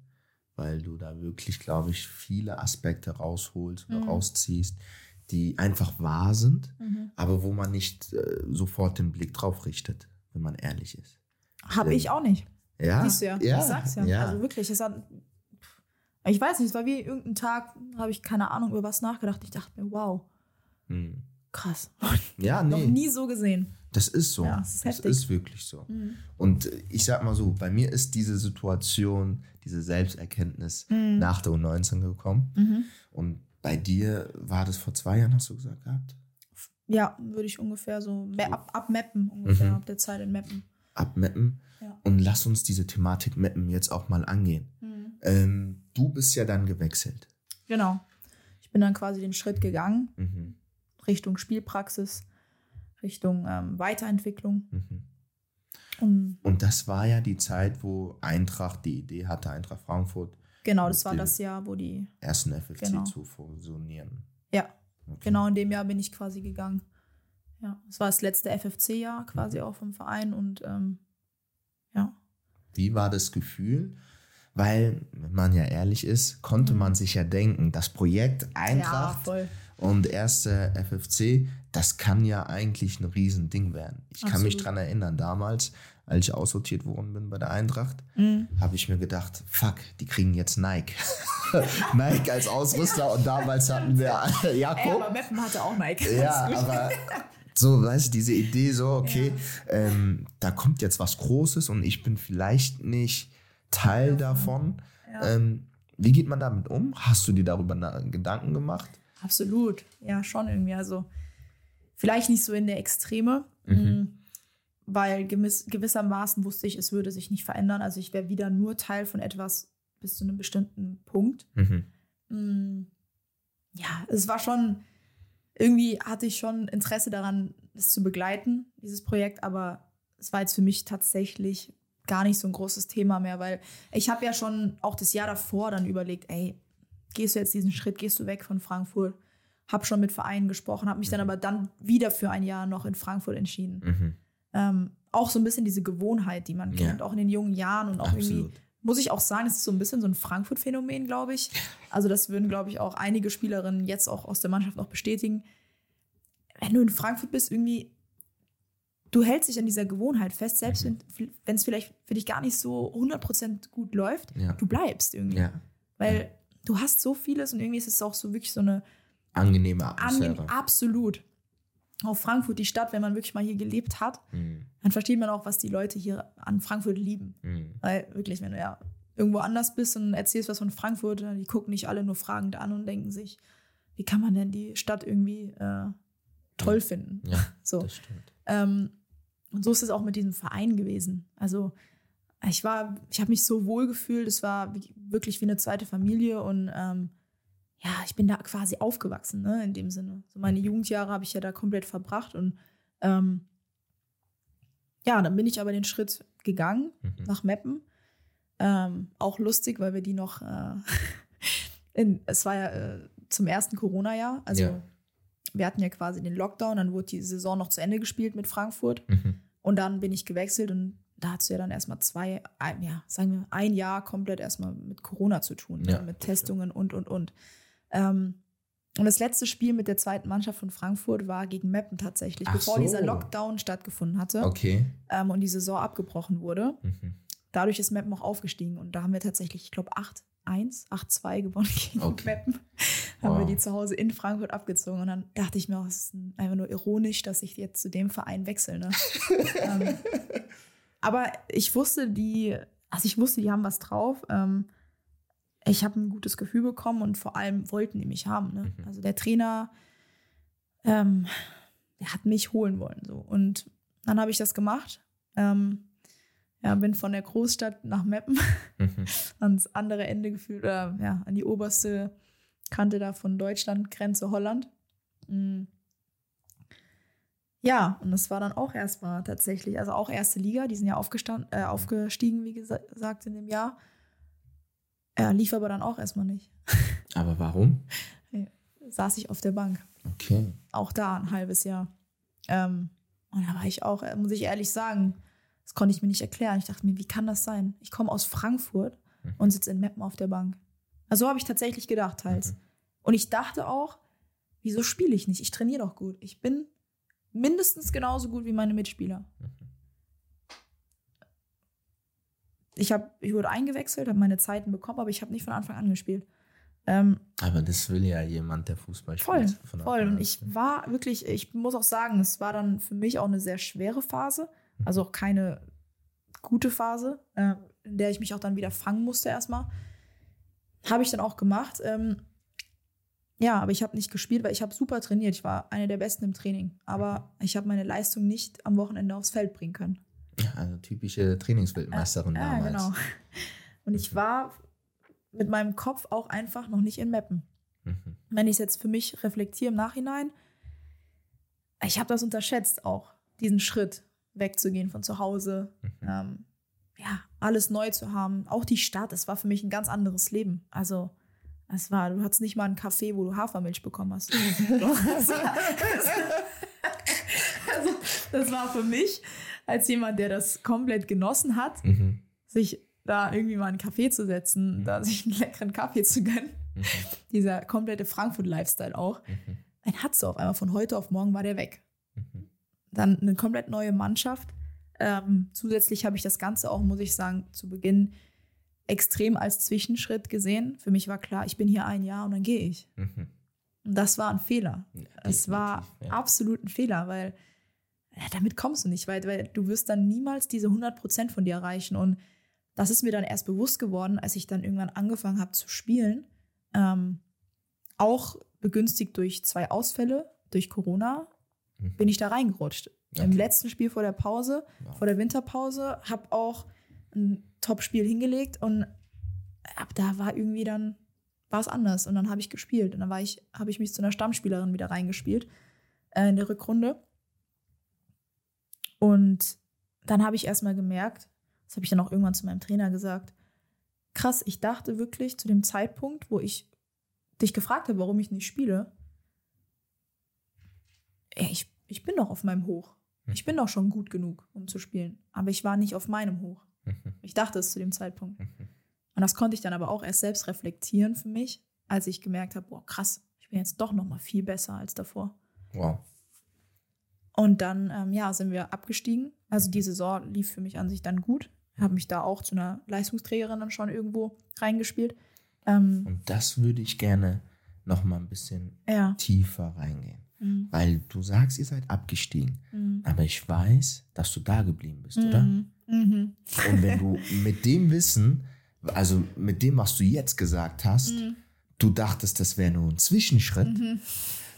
weil du da wirklich, glaube ich, viele Aspekte rausholst oder mhm. rausziehst, die einfach wahr sind, mhm. aber wo man nicht äh, sofort den Blick drauf richtet, wenn man ehrlich ist. Habe ich auch nicht. Ja. Siehst du ja. ja. Ich sag's ja. ja. Also wirklich, es hat, ich weiß nicht, es war wie irgendein Tag, habe ich keine Ahnung über was nachgedacht. Ich dachte mir, wow. Hm. Krass. Ja, Noch nee, nie so gesehen. das ist so. Ja, das ist das ist wirklich so. Mhm. Und äh, ich sag mal so, bei mir ist diese Situation, diese Selbsterkenntnis nach der U19 gekommen. Mhm. Und bei dir war das vor zwei Jahren, hast du gesagt gehabt? Ja, würde ich ungefähr so me- ab, ab Mappen ungefähr, Mhm. ab der Zeit in Mappen. Abmappen. Ja. Und lass uns diese Thematik Mappen jetzt auch mal angehen. Ähm, du bist ja dann gewechselt. Genau. Ich bin dann quasi den Schritt gegangen Mhm. Richtung Spielpraxis, Richtung ähm, Weiterentwicklung. Mhm. Und Und das war ja die Zeit, wo Eintracht die Idee hatte, Eintracht Frankfurt, genau, das war das Jahr, wo die, ersten FFC Genau. zu fusionieren. ja, Okay. genau in dem Jahr bin ich quasi gegangen. Ja, es war das letzte FFC-Jahr quasi Mhm. auch vom Verein und ähm, ja. Wie war das Gefühl? Weil, wenn man ja ehrlich ist, konnte Mhm. man sich ja denken, das Projekt Eintracht Ja. Und erste FFC, das kann ja eigentlich ein Riesending werden. Ich kann mich Absolut. dran erinnern, damals, als ich aussortiert worden bin bei der Eintracht, Mhm. habe ich mir gedacht, fuck, die kriegen jetzt Nike. Nike als Ausrüster und damals hatten wir Ey, Jakob. aber Meppen hatte auch Nike. Ja, aber so, weißt du, diese Idee so, okay, ähm, da kommt jetzt was Großes und ich bin vielleicht nicht Teil davon. Ja. Ähm, wie geht man damit um? Hast du dir darüber Gedanken gemacht? Absolut, ja, schon irgendwie. Also vielleicht nicht so in der Extreme, Mhm. mm, weil gemiss, gewissermaßen wusste ich, es würde sich nicht verändern. Also ich wäre wieder nur Teil von etwas bis zu einem bestimmten Punkt. Mhm. Mm, Ja, es war schon, irgendwie hatte ich schon Interesse daran, es zu begleiten, dieses Projekt, aber es war jetzt für mich tatsächlich gar nicht so ein großes Thema mehr, weil ich habe ja schon auch das Jahr davor dann überlegt, ey, gehst du jetzt diesen Schritt, gehst du weg von Frankfurt? Hab schon mit Vereinen gesprochen, habe mich dann aber dann wieder für ein Jahr noch in Frankfurt entschieden. Mhm. Ähm, auch so ein bisschen diese Gewohnheit, die man Ja. kennt, auch in den jungen Jahren und auch irgendwie Absolut. muss ich auch sagen, es ist so ein bisschen so ein Frankfurt-Phänomen, glaube ich. Also das würden, glaube ich, auch einige Spielerinnen jetzt auch aus der Mannschaft noch bestätigen. Wenn du in Frankfurt bist, irgendwie, du hältst dich an dieser Gewohnheit fest, selbst Mhm. wenn es vielleicht für dich gar nicht so 100% gut läuft, Ja. du bleibst irgendwie. Ja. Weil du hast so vieles und irgendwie ist es auch so wirklich so eine Angenehme angenehm, Atmosphäre. absolut. Auch Frankfurt, die Stadt, wenn man wirklich mal hier gelebt hat, Mhm. dann versteht man auch, was die Leute hier an Frankfurt lieben. Mhm. Weil wirklich, wenn du ja irgendwo anders bist und erzählst was von Frankfurt, äh, die gucken nicht alle nur fragend an und denken sich, wie kann man denn die Stadt irgendwie äh, toll finden? Ja, So. das stimmt. Ähm, und so ist es auch mit diesem Verein gewesen. Also ich war, ich habe mich so wohl gefühlt, es war wie, wirklich wie eine zweite Familie und ähm, ja, ich bin da quasi aufgewachsen, ne, in dem Sinne. So meine Jugendjahre habe ich ja da komplett verbracht und ähm, ja, dann bin ich aber den Schritt gegangen Mhm. nach Meppen. Ähm, auch lustig, weil wir die noch, äh, in, es war ja äh, zum ersten Corona-Jahr, also Ja. wir hatten ja quasi den Lockdown, dann wurde die Saison noch zu Ende gespielt mit Frankfurt Mhm. und dann bin ich gewechselt und da hast du ja dann erstmal zwei, ein, ja, sagen wir, ein Jahr komplett erstmal mit Corona zu tun, Ja, ne? mit Testungen und, und, und. Ähm, und das letzte Spiel mit der zweiten Mannschaft von Frankfurt war gegen Meppen tatsächlich, Ach bevor so. dieser Lockdown stattgefunden hatte Okay. ähm, und die Saison abgebrochen wurde. Mhm. Dadurch ist Meppen auch aufgestiegen und da haben wir tatsächlich, ich glaube, 8-1, 8-2 gewonnen gegen Okay. Meppen. Haben wir die zu Hause in Frankfurt abgezogen und dann dachte ich mir, auch, es ist einfach nur ironisch, dass ich jetzt zu dem Verein wechsle. Ne? ähm, aber ich wusste, die, also ich wusste, die haben was drauf. Ähm, ich habe ein gutes Gefühl bekommen und vor allem wollten die mich haben. Ne? Mhm. Also der Trainer, ähm, der hat mich holen wollen. So. Und dann habe ich das gemacht. Ähm, ja, bin von der Großstadt nach Meppen Mhm. ans andere Ende gefühlt, oder ja, an die oberste Kante da von Deutschland, Grenze Holland. Mm. Ja, und das war dann auch erstmal tatsächlich, also auch erste Liga, die sind ja aufgestanden, äh, aufgestiegen, wie gesa- gesagt, in dem Jahr. Er lief aber dann auch erstmal nicht. Aber warum? Saß ich auf der Bank. Okay. Auch da ein halbes Jahr. Ähm, und da war ich auch, äh, muss ich ehrlich sagen, das konnte ich mir nicht erklären. Ich dachte mir, wie kann das sein? Ich komme aus Frankfurt Mhm. und sitze in Meppen auf der Bank. Also so habe ich tatsächlich gedacht teils. Mhm. Und ich dachte auch, wieso spiele ich nicht? Ich trainiere doch gut. Ich bin mindestens genauso gut wie meine Mitspieler. Ich, hab, ich wurde eingewechselt, habe meine Zeiten bekommen, aber ich habe nicht von Anfang an gespielt. Ähm, Aber das will ja jemand, der Fußball voll, spielt. von voll. Anfang Und ich war wirklich, ich muss auch sagen, es war dann für mich auch eine sehr schwere Phase. Also auch keine gute Phase, äh, in der ich mich auch dann wieder fangen musste erstmal. Habe ich dann auch gemacht. Ähm, ja, aber ich habe nicht gespielt, weil ich habe super trainiert. Ich war eine der Besten im Training. Aber ich habe meine Leistung nicht am Wochenende aufs Feld bringen können. Ja, also typische Trainingsweltmeisterin Ja, damals. genau. Und ich war mit meinem Kopf auch einfach noch nicht in Mappen. Mhm. Wenn ich es jetzt für mich reflektiere im Nachhinein, ich habe das unterschätzt auch, diesen Schritt wegzugehen von zu Hause, Mhm. ähm, ja, alles neu zu haben. Auch die Stadt, das war für mich ein ganz anderes Leben. Also, es war, du hattest nicht mal einen Kaffee, wo du Hafermilch bekommen hast. also, das war für mich, als jemand, der das komplett genossen hat, Mhm. sich da irgendwie mal einen Kaffee zu setzen, da sich einen leckeren Kaffee zu gönnen. Mhm. Dieser komplette Frankfurt-Lifestyle auch. Mhm. Ein hat so auf einmal von heute auf morgen war der weg. Mhm. Dann eine komplett neue Mannschaft. Ähm, zusätzlich habe ich das Ganze auch, muss ich sagen, zu Beginn extrem als Zwischenschritt gesehen. Für mich war klar, ich bin hier ein Jahr und dann gehe ich. Mhm. Und das war ein Fehler. Ja, Es war ja. absolut ein Fehler, weil ja, damit kommst du nicht weit, weil du wirst dann niemals diese 100% von dir erreichen. Und das ist mir dann erst bewusst geworden, als ich dann irgendwann angefangen habe zu spielen. Ähm, auch begünstigt durch zwei Ausfälle, durch Corona, Mhm. bin ich da reingerutscht. Im Okay. letzten Spiel vor der Pause, Wow. vor der Winterpause, habe auch ein Top-Spiel hingelegt und ab da war irgendwie dann war es anders und dann habe ich gespielt und dann war ich habe ich mich zu einer Stammspielerin wieder reingespielt äh, in der Rückrunde und dann habe ich erstmal gemerkt, das habe ich dann auch irgendwann zu meinem Trainer gesagt, krass, ich dachte wirklich zu dem Zeitpunkt, wo ich dich gefragt habe, warum ich nicht spiele, ey, ich, ich bin doch auf meinem Hoch. Ich bin doch schon gut genug, um zu spielen. Aber ich war nicht auf meinem Hoch. Mhm. Ich dachte es zu dem Zeitpunkt. Mhm. Und das konnte ich dann aber auch erst selbst reflektieren für mich, als ich gemerkt habe, boah, krass, ich bin jetzt doch noch mal viel besser als davor. Wow. Und dann, ähm, ja, sind wir abgestiegen. Also die Saison lief für mich an sich dann gut. Habe mich da auch zu einer Leistungsträgerin dann schon irgendwo reingespielt. Ähm, Und das würde ich gerne noch mal ein bisschen ja. tiefer reingehen. Mhm. Weil du sagst, ihr seid abgestiegen. Mhm. Aber ich weiß, dass du da geblieben bist, oder? Mhm. Mhm. Und wenn du mit dem Wissen, also mit dem, was du jetzt gesagt hast, Mhm. du dachtest, das wäre nur ein Zwischenschritt,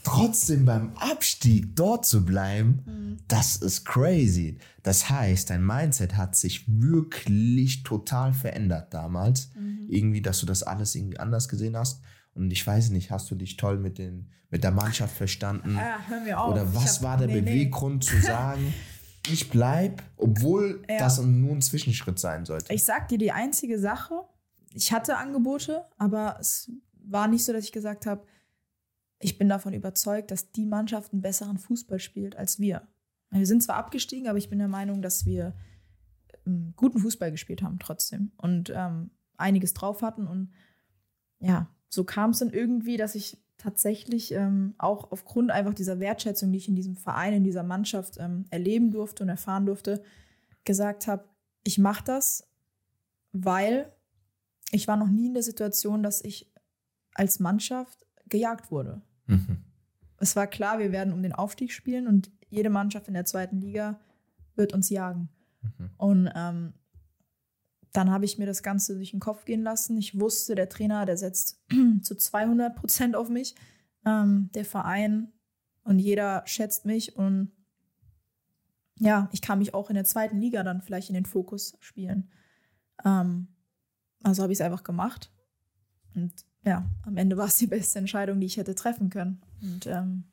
trotzdem beim Abstieg dort zu bleiben, Mhm. das ist crazy. Das heißt, dein Mindset hat sich wirklich total verändert damals. Mhm. Irgendwie, dass du das alles irgendwie anders gesehen hast. Und ich weiß nicht, hast du dich toll mit, den, mit der Mannschaft verstanden? Ja, hör mir auf. Oder was hab- war der nee, nee. Beweggrund zu sagen, ich bleib, obwohl Ja. das nur ein Zwischenschritt sein sollte? Ich sag dir die einzige Sache, ich hatte Angebote, aber es war nicht so, dass ich gesagt habe, ich bin davon überzeugt, dass die Mannschaft einen besseren Fußball spielt als wir. Wir sind zwar abgestiegen, aber ich bin der Meinung, dass wir ähm, guten Fußball gespielt haben trotzdem und ähm, einiges drauf hatten. Und ja, so kam es dann irgendwie, dass ich tatsächlich ähm, auch aufgrund einfach dieser Wertschätzung, die ich in diesem Verein, in dieser Mannschaft ähm, erleben durfte und erfahren durfte, gesagt habe, ich mache das, weil ich war noch nie in der Situation, dass ich als Mannschaft gejagt wurde. Mhm. Es war klar, wir werden um den Aufstieg spielen und jede Mannschaft in der zweiten Liga wird uns jagen. Mhm. Und ähm, dann habe ich mir das Ganze durch den Kopf gehen lassen. Ich wusste, der Trainer, der setzt zu 200 Prozent auf mich, ähm, der Verein und jeder schätzt mich und ja, ich kann mich auch in der zweiten Liga dann vielleicht in den Fokus spielen. Ähm, also habe ich es einfach gemacht und ja, am Ende war es die beste Entscheidung, die ich hätte treffen können und ähm,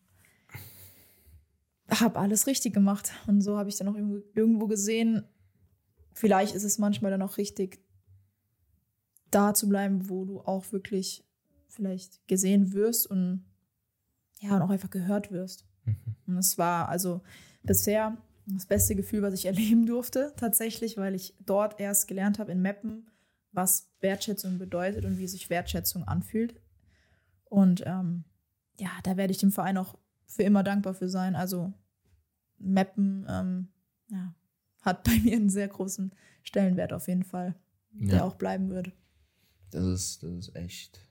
habe alles richtig gemacht und so habe ich dann auch irgendwo, irgendwo gesehen, vielleicht ist es manchmal dann auch richtig, da zu bleiben, wo du auch wirklich vielleicht gesehen wirst und ja, und auch einfach gehört wirst. Mhm. Und es war also bisher das beste Gefühl, was ich erleben durfte, tatsächlich, weil ich dort erst gelernt habe in Mappen, was Wertschätzung bedeutet und wie sich Wertschätzung anfühlt. Und ähm, ja, da werde ich dem Verein auch für immer dankbar für sein. Also Mappen ähm, ja, hat bei mir einen sehr großen Stellenwert auf jeden Fall, der Ja. auch bleiben wird. Das ist, das ist echt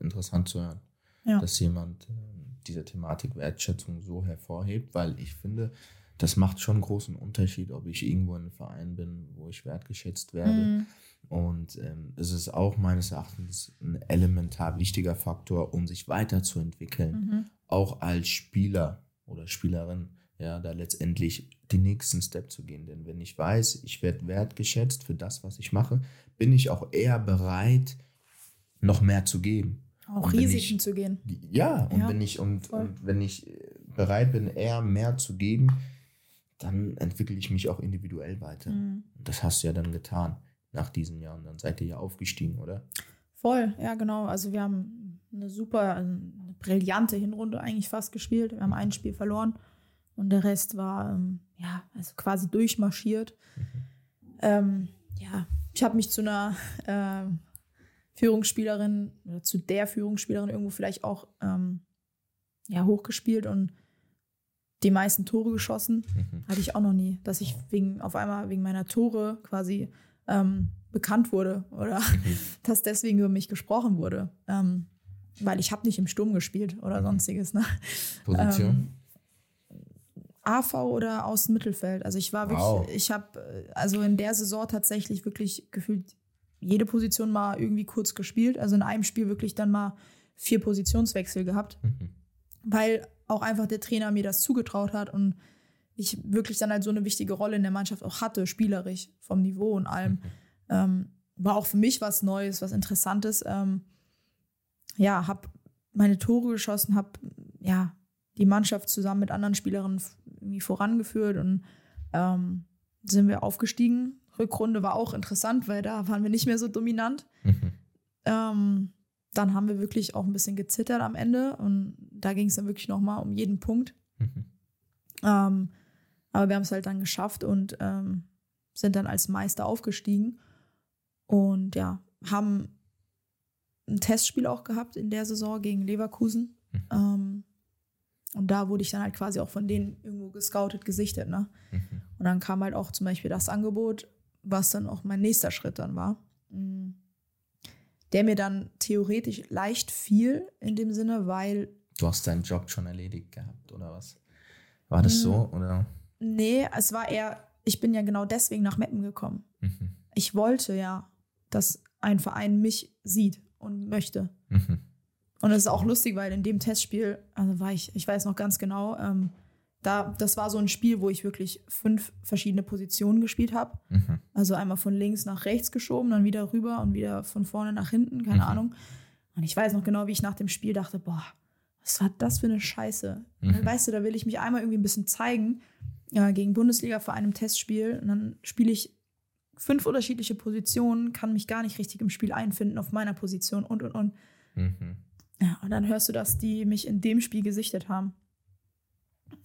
interessant zu hören, Ja. dass jemand äh, diese Thematik Wertschätzung so hervorhebt, weil ich finde, das macht schon einen großen Unterschied, ob ich irgendwo in einem Verein bin, wo ich wertgeschätzt werde. Mhm. Und ähm, es ist auch meines Erachtens ein elementar wichtiger Faktor, um sich weiterzuentwickeln. Mhm. Auch als Spieler oder Spielerin, ja, da letztendlich den nächsten Step zu gehen. Denn wenn ich weiß, ich werde wertgeschätzt für das, was ich mache, bin ich auch eher bereit, noch mehr zu geben. Auch Risiken ich- zu gehen. Ja, und Ja, wenn ich und, und wenn ich äh, bereit bin, eher mehr zu geben, dann entwickle ich mich auch individuell weiter. Mhm. Das hast du ja dann getan nach diesen Jahren. Dann seid ihr ja aufgestiegen, oder? Voll, ja, genau. Also wir haben eine super, eine brillante Hinrunde eigentlich fast gespielt. Wir haben ein Spiel verloren und der Rest war ähm, ja also quasi durchmarschiert. Ähm, ja, ich habe mich zu einer ähm, Führungsspielerin oder zu der Führungsspielerin irgendwo vielleicht auch ähm, ja, hochgespielt und die meisten Tore geschossen. Mhm. Hatte ich auch noch nie, dass ich wegen auf einmal wegen meiner Tore quasi ähm, bekannt wurde oder Mhm. dass deswegen über mich gesprochen wurde. Ähm, weil ich habe nicht im Sturm gespielt oder Mhm. sonstiges. Ne? Position? Ähm, AV oder aus dem Mittelfeld. Also ich war wirklich, Wow. ich habe also in der Saison tatsächlich wirklich gefühlt jede Position mal irgendwie kurz gespielt. Also in einem Spiel wirklich dann mal vier Positionswechsel gehabt Mhm. weil auch einfach der Trainer mir das zugetraut hat und ich wirklich dann halt so eine wichtige Rolle in der Mannschaft auch hatte, spielerisch, vom Niveau und allem. Ähm, war auch für mich was Neues, was Interessantes. Ähm, ja, habe meine Tore geschossen, habe ja die Mannschaft zusammen mit anderen Spielerinnen vorangeführt und ähm, sind wir aufgestiegen. Rückrunde war auch interessant, weil da waren wir nicht mehr so dominant. Mhm. Ähm, dann haben wir wirklich auch ein bisschen gezittert am Ende und da ging es dann wirklich nochmal um jeden Punkt. Mhm. Ähm, aber wir haben es halt dann geschafft und ähm, sind dann als Meister aufgestiegen und ja, haben ein Testspiel auch gehabt in der Saison gegen Leverkusen. Mhm. Und da wurde ich dann halt quasi auch von denen irgendwo gescoutet, gesichtet. Ne? Mhm. Und dann kam halt auch zum Beispiel das Angebot, was dann auch mein nächster Schritt dann war. Mm. Der mir dann theoretisch leicht fiel in dem Sinne, weil, Du hast deinen Job schon erledigt gehabt, oder was? War das so? Mhm. Oder? nee, es war eher, ich bin ja genau deswegen nach Meppen gekommen. Mhm. Ich wollte ja, dass ein Verein mich sieht und möchte. Mhm. Und es ist auch lustig, weil in dem Testspiel, also war ich, ich weiß noch ganz genau, ähm, da, das war so ein Spiel, wo ich wirklich fünf verschiedene Positionen gespielt habe. Mhm. Also einmal von links nach rechts geschoben, dann wieder rüber und wieder von vorne nach hinten, keine Mhm. Ahnung. Und ich weiß noch genau, wie ich nach dem Spiel dachte, boah, was war das für eine Scheiße? Mhm. Weißt du, da will ich mich einmal irgendwie ein bisschen zeigen ja, gegen Bundesliga vor einem Testspiel und dann spiele ich fünf unterschiedliche Positionen, kann mich gar nicht richtig im Spiel einfinden auf meiner Position und und und. Mhm. Ja, und dann hörst du, dass die mich in dem Spiel gesichtet haben.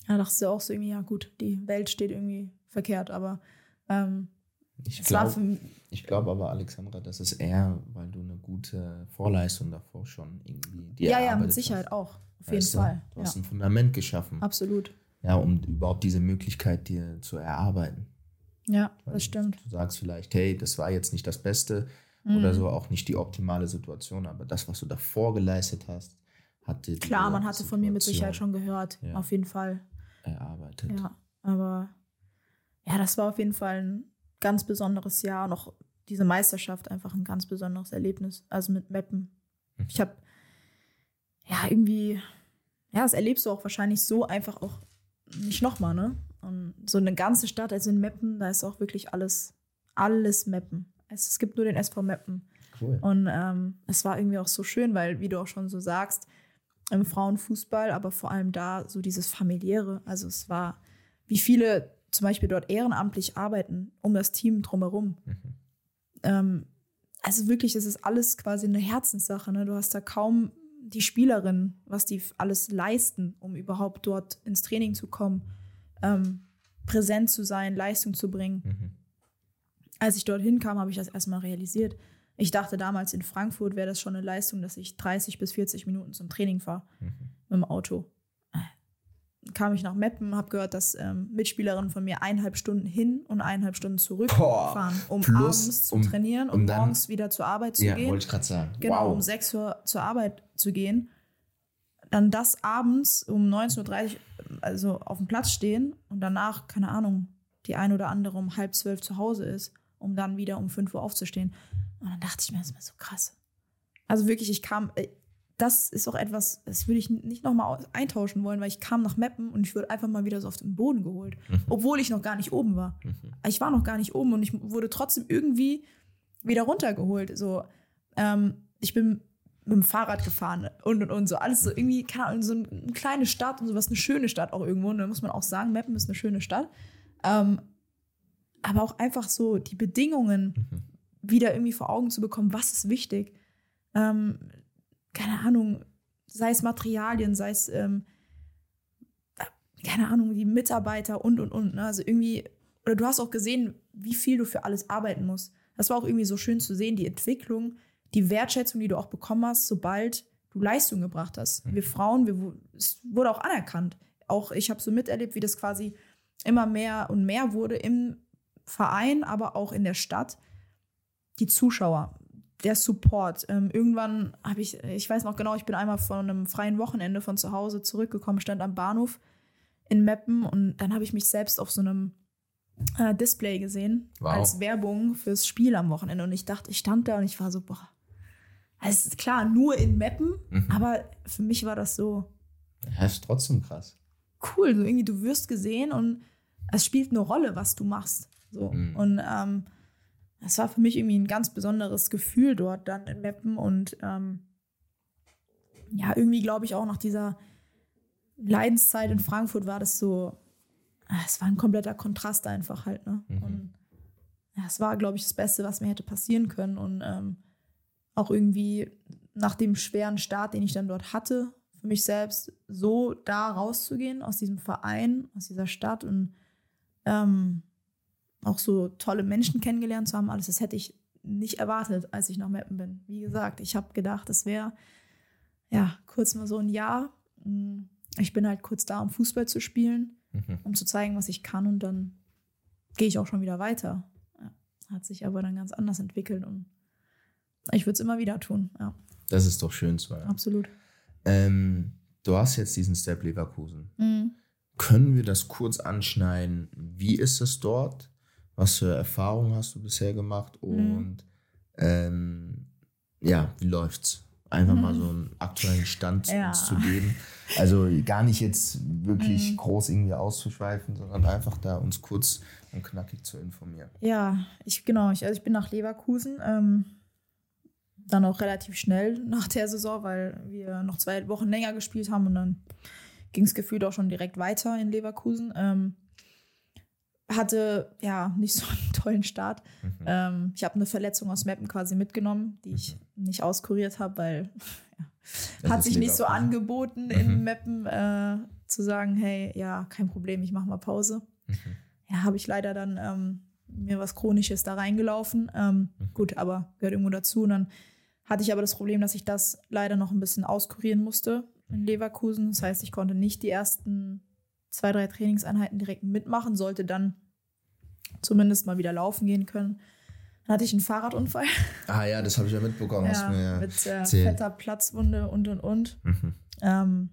Da dachtest du auch so irgendwie, ja gut, die Welt steht irgendwie verkehrt, aber ähm, Ich glaube glaub aber, Alexandra, das ist eher, weil du eine gute Vorleistung davor schon irgendwie dir ja, ja, mit Sicherheit hast. auch. Auf jeden Weißt du? Fall. Du hast Ja, ein Fundament geschaffen, absolut. ja, um überhaupt diese Möglichkeit dir zu erarbeiten. Ja, Weil das stimmt. Du sagst vielleicht, hey, das war jetzt nicht das Beste Mhm. oder so, auch nicht die optimale Situation, aber das, was du davor geleistet hast, hatte Klar, man hatte von mir mit Sicherheit schon gehört. Ja. Auf jeden Fall. erarbeitet. Ja, aber ja, das war auf jeden Fall ein ganz besonderes Jahr. Und auch diese Meisterschaft einfach ein ganz besonderes Erlebnis. Also mit Mappen. Mhm. Ich habe ja irgendwie, ja, das erlebst du auch wahrscheinlich so einfach auch nicht nochmal, ne? Und so eine ganze Stadt, also in Meppen, da ist auch wirklich alles, alles Meppen. Es, es gibt nur den SV Meppen. Cool. Und ähm, es war irgendwie auch so schön, weil, wie du auch schon so sagst, im Frauenfußball, aber vor allem da so dieses familiäre. Also es war, wie viele zum Beispiel dort ehrenamtlich arbeiten um das Team drumherum. Mhm. Ähm, also wirklich, es ist alles quasi eine Herzenssache. Ne? Du hast da kaum die Spielerinnen, was die alles leisten, um überhaupt dort ins Training zu kommen, ähm, präsent zu sein, Leistung zu bringen Mhm. Als ich dorthin kam, habe ich das erstmal realisiert. Ich dachte damals in Frankfurt wäre das schon eine Leistung, dass ich 30 bis 40 Minuten zum Training fahre Mhm. mit dem Auto. Äh, kam ich nach Meppen, habe gehört, dass ähm, Mitspielerinnen von mir eineinhalb Stunden hin und eineinhalb Stunden zurückfahren, um plus, abends zu um- trainieren um und dann- morgens wieder zur Arbeit zu Ja, gehen. wollte ich gerade sagen. Genau, wow. um 6 Uhr zur Arbeit zu gehen. Dann das abends um 19.30 Uhr, also auf dem Platz stehen und danach, keine Ahnung, die ein oder andere um halb zwölf zu Hause ist, um dann wieder um 5 Uhr aufzustehen. Und dann dachte ich mir, das ist mir so krass. Also wirklich, ich kam, äh, das ist auch etwas, das würde ich nicht nochmal eintauschen wollen, weil ich kam nach Meppen und ich wurde einfach mal wieder so auf den Boden geholt, obwohl ich noch gar nicht oben war. Ich war noch gar nicht oben und ich wurde trotzdem irgendwie wieder runtergeholt. So, ähm, ich bin mit dem Fahrrad gefahren und und und so. Alles so irgendwie, keine Ahnung, so eine kleine Stadt und sowas, eine schöne Stadt auch irgendwo. Und da muss man auch sagen, Meppen ist eine schöne Stadt. Ähm, aber auch einfach so die Bedingungen wieder irgendwie vor Augen zu bekommen, was ist wichtig. Ähm, keine Ahnung, sei es Materialien, sei es, ähm, keine Ahnung, die Mitarbeiter und und und. Ne? Also irgendwie, oder du hast auch gesehen, wie viel du für alles arbeiten musst. Das war auch irgendwie so schön zu sehen, die Entwicklung, die Wertschätzung, die du auch bekommen hast, sobald du Leistung gebracht hast. Wir Frauen, wir, es wurde auch anerkannt. Auch ich habe so miterlebt, wie das quasi immer mehr und mehr wurde im Verein, aber auch in der Stadt. Die Zuschauer, der Support. Ähm, irgendwann habe ich, ich weiß noch genau, ich bin einmal von einem freien Wochenende von zu Hause zurückgekommen, stand am Bahnhof in Meppen und dann habe ich mich selbst auf so einem äh, Display gesehen Wow. als Werbung fürs Spiel am Wochenende und ich dachte, ich stand da und ich war so, boah, es ist klar, nur in Meppen, Mhm. aber für mich war das so Ja, ist trotzdem krass. cool, so irgendwie du wirst gesehen und es spielt eine Rolle, was du machst. So. Mhm. Und ähm, das war für mich irgendwie ein ganz besonderes Gefühl dort dann in Meppen und ähm, ja, irgendwie glaube ich auch nach dieser Leidenszeit in Frankfurt war das so, ah, es war ein kompletter Kontrast einfach halt, ne? Mhm. Und ja, es war, glaube ich, das Beste, was mir hätte passieren können und ähm, auch irgendwie nach dem schweren Start, den ich dann dort hatte, für mich selbst so da rauszugehen aus diesem Verein, aus dieser Stadt und ähm, auch so tolle Menschen kennengelernt zu haben, alles, das hätte ich nicht erwartet, als ich nach Meppen bin. Wie gesagt, ich habe gedacht, das wäre ja kurz mal so ein Jahr. Mm, Ich bin halt kurz da, um Fußball zu spielen, Mhm. um zu zeigen, was ich kann und dann gehe ich auch schon wieder weiter. Ja, hat sich aber dann ganz anders entwickelt und ich würde es immer wieder tun. Ja, Das ist doch schön zu hören. absolut. Ähm, du hast jetzt diesen Step Leverkusen. Mhm. Können wir das kurz anschneiden? Wie ist es dort? Was für Erfahrungen hast du bisher gemacht? Mhm. Und ähm, ja, wie läuft's? Einfach mal so einen aktuellen Stand Ja. uns zu geben. Also gar nicht jetzt wirklich Mhm. groß irgendwie auszuschweifen, sondern einfach da uns kurz und knackig zu informieren. Ja, ich genau, ich, also ich bin nach Leverkusen, ähm, dann auch relativ schnell nach der Saison, weil wir noch zwei Wochen länger gespielt haben und dann ging es gefühlt auch schon direkt weiter in Leverkusen. Ähm, hatte ja nicht so einen tollen Start. Mhm. Ähm, ich habe eine Verletzung aus Mappen quasi mitgenommen, die ich nicht auskuriert habe, weil Das hat sich nicht so angeboten, Mhm. in Mappen äh, zu sagen, hey, ja, kein Problem, ich mache mal Pause. Mhm. Ja, habe ich leider dann ähm, mir was Chronisches da reingelaufen. Ähm, Mhm. Gut, aber gehört irgendwo dazu. Und dann hatte ich aber das Problem, dass ich das leider noch ein bisschen auskurieren musste in Leverkusen. Das heißt, ich konnte nicht die ersten zwei, drei Trainingseinheiten direkt mitmachen, sollte dann zumindest mal wieder laufen gehen können. Dann hatte ich einen Fahrradunfall. Ah ja, das habe ich ja mitbekommen. Ja, mir ja mit äh, fetter Platzwunde und und und. Mhm. Ähm,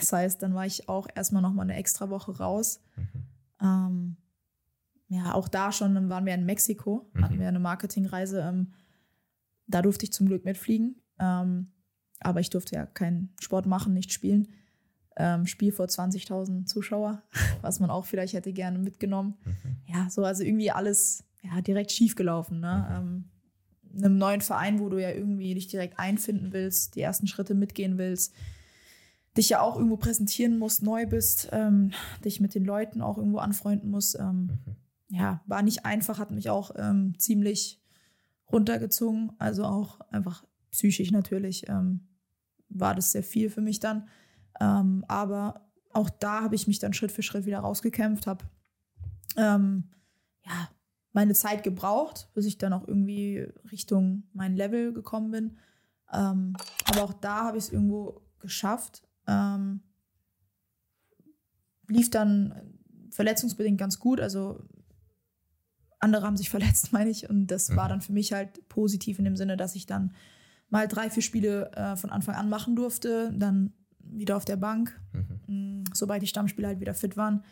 das heißt, dann war ich auch erstmal noch mal eine extra Woche raus. Mhm. Ähm, ja, auch da schon, dann waren wir in Mexiko, Mhm. hatten wir eine Marketingreise. Ähm, da durfte ich zum Glück mitfliegen. Ähm, aber ich durfte ja keinen Sport machen, nicht spielen. Ähm, Spiel vor 20.000 Zuschauer, was man auch vielleicht hätte gerne mitgenommen. Mhm. Ja, so also irgendwie alles ja, direkt schief gelaufen. Ne? Ähm, in einem neuen Verein, wo du ja irgendwie dich direkt einfinden willst, die ersten Schritte mitgehen willst, dich ja auch irgendwo präsentieren musst, neu bist, ähm, dich mit den Leuten auch irgendwo anfreunden musst. Ähm, Mhm. ja, war nicht einfach, hat mich auch ähm, ziemlich runtergezogen. Also auch einfach psychisch natürlich ähm, war das sehr viel für mich dann. Ähm, aber auch da habe ich mich dann Schritt für Schritt wieder rausgekämpft, habe ähm, ja, meine Zeit gebraucht, bis ich dann auch irgendwie Richtung mein Level gekommen bin. Ähm, aber auch da habe ich es irgendwo geschafft. Ähm, lief dann verletzungsbedingt ganz gut. Also andere haben sich verletzt, meine ich. Und das mhm. war dann für mich halt positiv in dem Sinne, dass ich dann mal drei, vier Spiele äh, von Anfang an machen durfte. Dann wieder auf der Bank, mhm. Mm, sobald die Stammspieler halt wieder fit waren.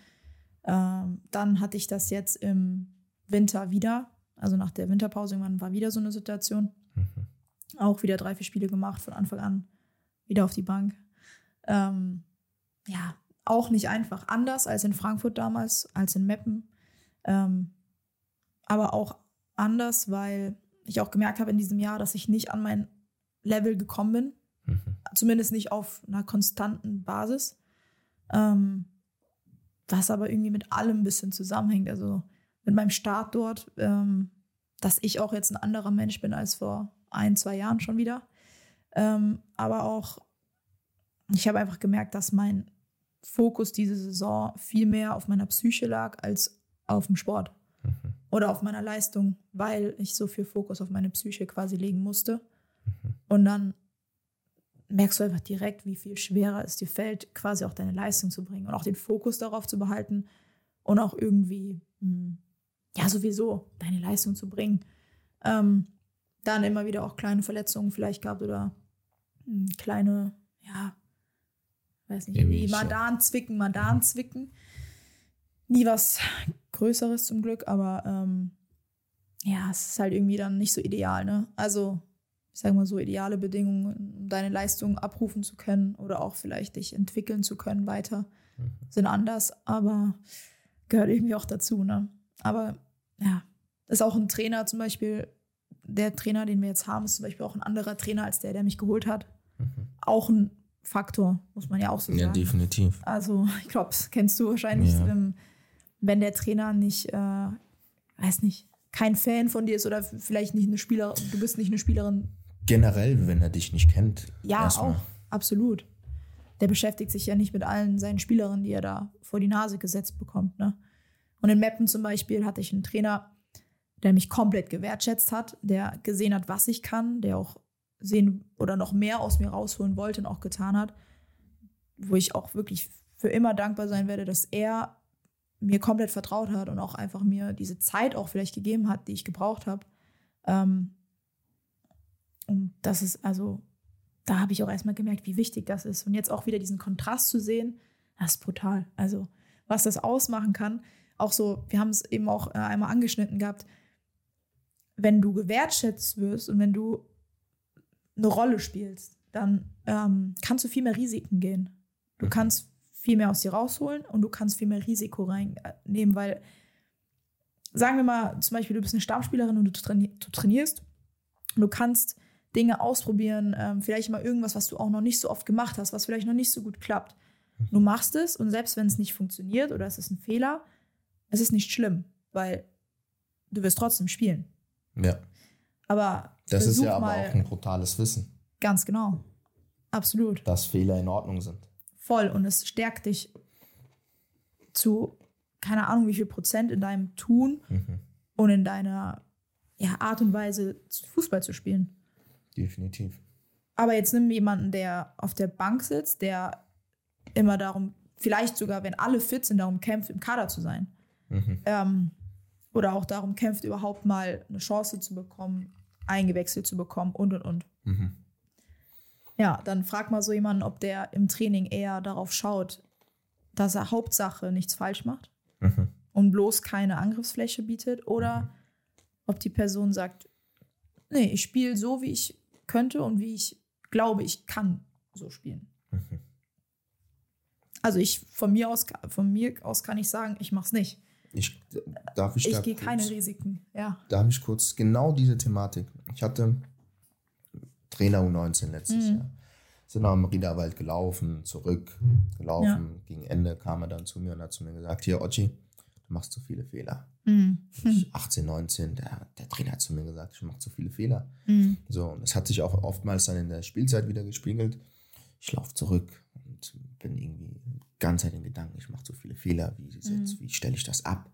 Ähm, dann hatte ich das jetzt im Winter wieder. Also nach der Winterpause irgendwann war wieder so eine Situation. Mhm. Auch wieder drei, vier Spiele gemacht, von Anfang an wieder auf die Bank. Ähm, ja, auch nicht einfach. Anders als in Frankfurt damals, als in Meppen. Ähm, aber auch anders, weil ich auch gemerkt habe in diesem Jahr, dass ich nicht an mein Level gekommen bin. Zumindest nicht auf einer konstanten Basis. Ähm, was aber irgendwie mit allem ein bisschen zusammenhängt. Also mit meinem Start dort, ähm, dass ich auch jetzt ein anderer Mensch bin als vor ein, zwei Jahren schon wieder. Ähm, aber auch, ich habe einfach gemerkt, dass mein Fokus diese Saison viel mehr auf meiner Psyche lag als auf dem Sport mhm. oder auf meiner Leistung, weil ich so viel Fokus auf meine Psyche quasi legen musste. Mhm. Und dann merkst du einfach direkt, wie viel schwerer es dir fällt, quasi auch deine Leistung zu bringen und auch den Fokus darauf zu behalten und auch irgendwie, hm, ja, sowieso deine Leistung zu bringen. Ähm, dann immer wieder auch kleine Verletzungen vielleicht gehabt oder hm, kleine, ja, weiß nicht, wie Madan zwicken, Madan zwicken. Nie was Größeres zum Glück, aber ähm, ja, es ist halt irgendwie dann nicht so ideal, ne? Also ich sage mal so, ideale Bedingungen, um deine Leistung abrufen zu können oder auch vielleicht dich entwickeln zu können weiter, mhm. sind anders, aber gehört irgendwie auch dazu. Ne? Aber ja, ist auch ein Trainer zum Beispiel, der Trainer, den wir jetzt haben, ist zum Beispiel auch ein anderer Trainer als der, der mich geholt hat. Mhm. Auch ein Faktor, muss man ja auch so sagen. Ja, definitiv. Also, ich glaube, das kennst du wahrscheinlich, ja. ähm, wenn der Trainer nicht, äh, weiß nicht, kein Fan von dir ist oder vielleicht nicht eine Spieler, du bist nicht eine Spielerin, Generell, wenn er dich nicht kennt. Ja, auch. Absolut. Der beschäftigt sich ja nicht mit allen seinen Spielerinnen, die er da vor die Nase gesetzt bekommt. Ne? Und in Meppen zum Beispiel hatte ich einen Trainer, der mich komplett gewertschätzt hat, der gesehen hat, was ich kann, der auch sehen oder noch mehr aus mir rausholen wollte und auch getan hat, wo ich auch wirklich für immer dankbar sein werde, dass er mir komplett vertraut hat und auch einfach mir diese Zeit auch vielleicht gegeben hat, die ich gebraucht habe, ähm, und das ist also, da habe ich auch erstmal gemerkt, wie wichtig das ist. Und jetzt auch wieder diesen Kontrast zu sehen, das ist brutal. Also, was das ausmachen kann, auch so, wir haben es eben auch äh, einmal angeschnitten gehabt, wenn du gewertschätzt wirst und wenn du eine Rolle spielst, dann ähm, kannst du viel mehr Risiken gehen. Du mhm. kannst viel mehr aus dir rausholen und du kannst viel mehr Risiko reinnehmen, weil, sagen wir mal, zum Beispiel, du bist eine Stammspielerin und du trainierst und du kannst Dinge ausprobieren, ähm, vielleicht mal irgendwas, was du auch noch nicht so oft gemacht hast, was vielleicht noch nicht so gut klappt. Du machst es und selbst wenn es nicht funktioniert oder es ist ein Fehler, es ist nicht schlimm, weil du wirst trotzdem spielen. Ja. Aber das ist ja aber auch ein brutales Wissen. Ganz genau. Absolut. Dass Fehler in Ordnung sind. Voll und es stärkt dich zu keine Ahnung wie viel Prozent in deinem Tun mhm. und in deiner ja, Art und Weise Fußball zu spielen. Definitiv. Aber jetzt nimm jemanden, der auf der Bank sitzt, der immer darum, vielleicht sogar, wenn alle fit sind, darum kämpft, im Kader zu sein. Mhm. Ähm, oder auch darum kämpft, überhaupt mal eine Chance zu bekommen, eingewechselt zu bekommen und und und. Mhm. Ja, dann frag mal so jemanden, ob der im Training eher darauf schaut, dass er Hauptsache nichts falsch macht mhm. und bloß keine Angriffsfläche bietet oder mhm. ob die Person sagt, nee, ich spiele so, wie ich könnte und wie ich glaube, ich kann so spielen. Mhm. Also ich von mir aus, von mir aus kann ich sagen, ich mache es nicht. Ich, darf ich ich gehe keine Risiken, ja. Darf ich kurz genau diese Thematik. Ich hatte Trainer U19 letztes mhm. Jahr. Sind am Riederwald gelaufen, zurück, gelaufen. Ja. Gegen Ende kam er dann zu mir und hat zu mir gesagt: Hier, Ochi, du machst zu viele Fehler. Mhm. 18, 19, der, der Trainer hat zu mir gesagt, ich mache zu viele Fehler. Mhm. So, und es hat sich auch oftmals dann in der Spielzeit wieder gespiegelt. Ich laufe zurück und bin irgendwie ganz Zeit in Gedanken, ich mache zu viele Fehler, wie, mhm. wie stelle ich das ab?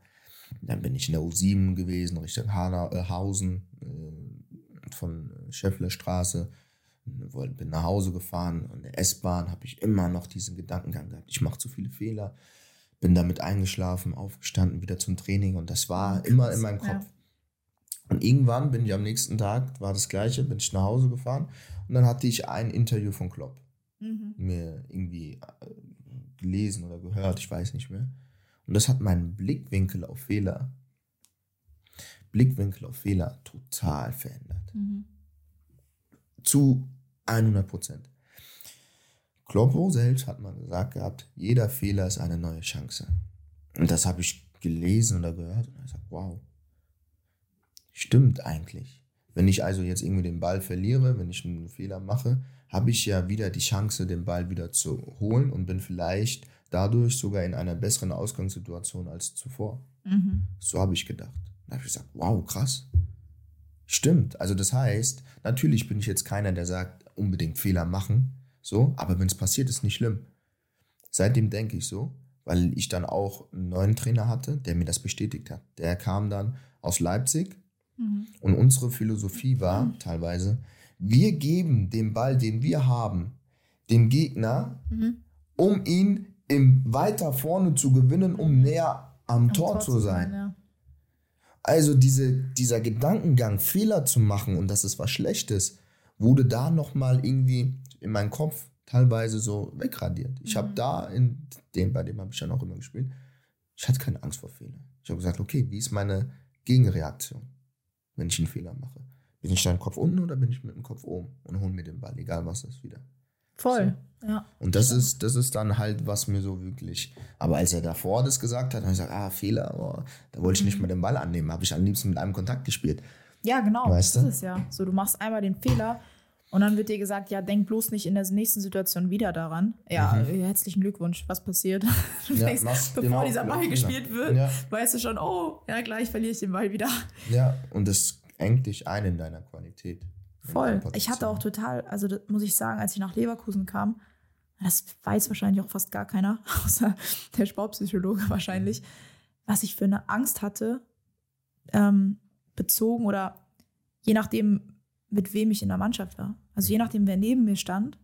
Und dann bin ich in der U7 gewesen, Richtung äh, Hausen, äh, von Schäfflerstraße, bin nach Hause gefahren und in der S-Bahn habe ich immer noch diesen Gedankengang gehabt, ich mache zu viele Fehler bin damit eingeschlafen, aufgestanden, wieder zum Training und das war Krass, immer in meinem Kopf. Ja. Und irgendwann bin ich am nächsten Tag, war das gleiche, bin ich nach Hause gefahren und dann hatte ich ein Interview von Klopp. Mhm. Mir irgendwie äh, gelesen oder gehört, ich weiß nicht mehr. Und das hat meinen Blickwinkel auf Fehler, Blickwinkel auf Fehler total verändert. Mhm. Zu 100 Prozent. Kloppo selbst hat mal gesagt gehabt, jeder Fehler ist eine neue Chance. Und das habe ich gelesen oder gehört und ich sage, wow, stimmt eigentlich. Wenn ich also jetzt irgendwie den Ball verliere, wenn ich einen Fehler mache, habe ich ja wieder die Chance, den Ball wieder zu holen und bin vielleicht dadurch sogar in einer besseren Ausgangssituation als zuvor. Mhm. So habe ich gedacht. Da habe ich gesagt, wow, krass. Stimmt. Also das heißt, natürlich bin ich jetzt keiner, der sagt, unbedingt Fehler machen. So, aber wenn es passiert, ist nicht schlimm. Seitdem denke ich so, weil ich dann auch einen neuen Trainer hatte, der mir das bestätigt hat. Der kam dann aus Leipzig mhm. und unsere Philosophie war mhm. teilweise, wir geben den Ball, den wir haben, dem Gegner, mhm. um ihn im weiter vorne zu gewinnen, um näher am, am Tor, Tor, zu sein. ja. Also diese, dieser Gedankengang, Fehler zu machen und dass es was Schlechtes, wurde da nochmal irgendwie in meinem Kopf teilweise so wegradiert. Ich mhm. habe da in dem, bei dem habe ich dann auch immer gespielt, ich hatte keine Angst vor Fehlern. Ich habe gesagt, okay, wie ist meine Gegenreaktion, wenn ich einen Fehler mache? Bin ich dann Kopf unten oder bin ich mit dem Kopf oben und hole mir den Ball, egal was das wieder. Voll, so. ja. Und das ist, das ist dann halt, was mir so wirklich. Aber als er davor das gesagt hat, habe ich gesagt, ah, Fehler, oh, da wollte ich nicht mhm. mehr den Ball annehmen, habe ich am liebsten mit einem Kontakt gespielt. Ja, genau. Weißt das du? ist es ja. So, du machst einmal den Fehler und dann wird dir gesagt, ja, denk bloß nicht in der nächsten Situation wieder daran. Ja, mhm. herzlichen Glückwunsch, was passiert? Ja, denkst, bevor genau, dieser Ball genau. gespielt wird, ja. weißt du schon, oh, ja, gleich verliere ich den Ball wieder. Ja, und das engt dich ein in deiner Qualität. Voll. Ich hatte auch total, also muss ich sagen, als ich nach Leverkusen kam, das weiß wahrscheinlich auch fast gar keiner, außer der Sportpsychologe wahrscheinlich, was ich für eine Angst hatte, ähm, bezogen oder je nachdem, mit wem ich in der Mannschaft war. Also je nachdem, wer neben mir stand,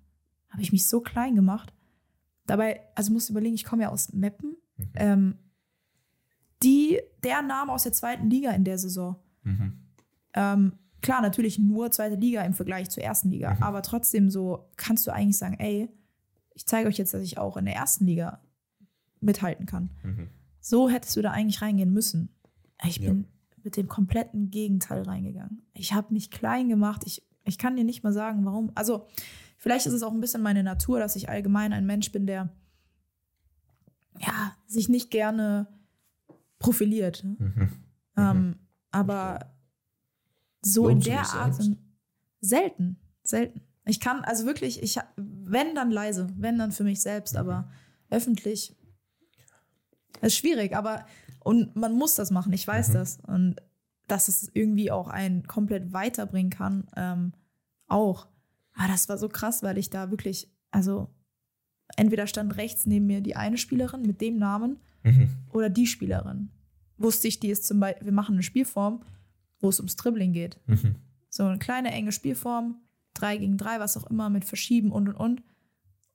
habe ich mich so klein gemacht. Dabei, also musst du überlegen, ich komme ja aus Meppen. Mhm. Ähm, die, der Name aus der zweiten Liga in der Saison. Mhm. Ähm, klar, natürlich nur zweite Liga im Vergleich zur ersten Liga, mhm. aber trotzdem so kannst du eigentlich sagen, ey, ich zeige euch jetzt, dass ich auch in der ersten Liga mithalten kann. Mhm. So hättest du da eigentlich reingehen müssen. Ich ja. bin mit dem kompletten Gegenteil reingegangen. Ich habe mich klein gemacht. Ich, ich kann dir nicht mal sagen, warum. Also, vielleicht ist es auch ein bisschen meine Natur, dass ich allgemein ein Mensch bin, der ja, sich nicht gerne profiliert. Mhm. mhm. Ähm, aber so in der Art selten, selten. Ich kann, also wirklich, ich, wenn dann leise, wenn dann für mich selbst, mhm. aber öffentlich ist schwierig, aber und man muss das machen, ich weiß mhm. das. Und dass es irgendwie auch einen komplett weiterbringen kann, ähm, auch. Aber das war so krass, weil ich da wirklich, also entweder stand rechts neben mir die eine Spielerin mit dem Namen mhm. oder die Spielerin. Wusste ich, die ist zum Beispiel, wir machen eine Spielform, wo es ums Dribbling geht. Mhm. So eine kleine, enge Spielform, drei gegen drei, was auch immer, mit Verschieben und und und.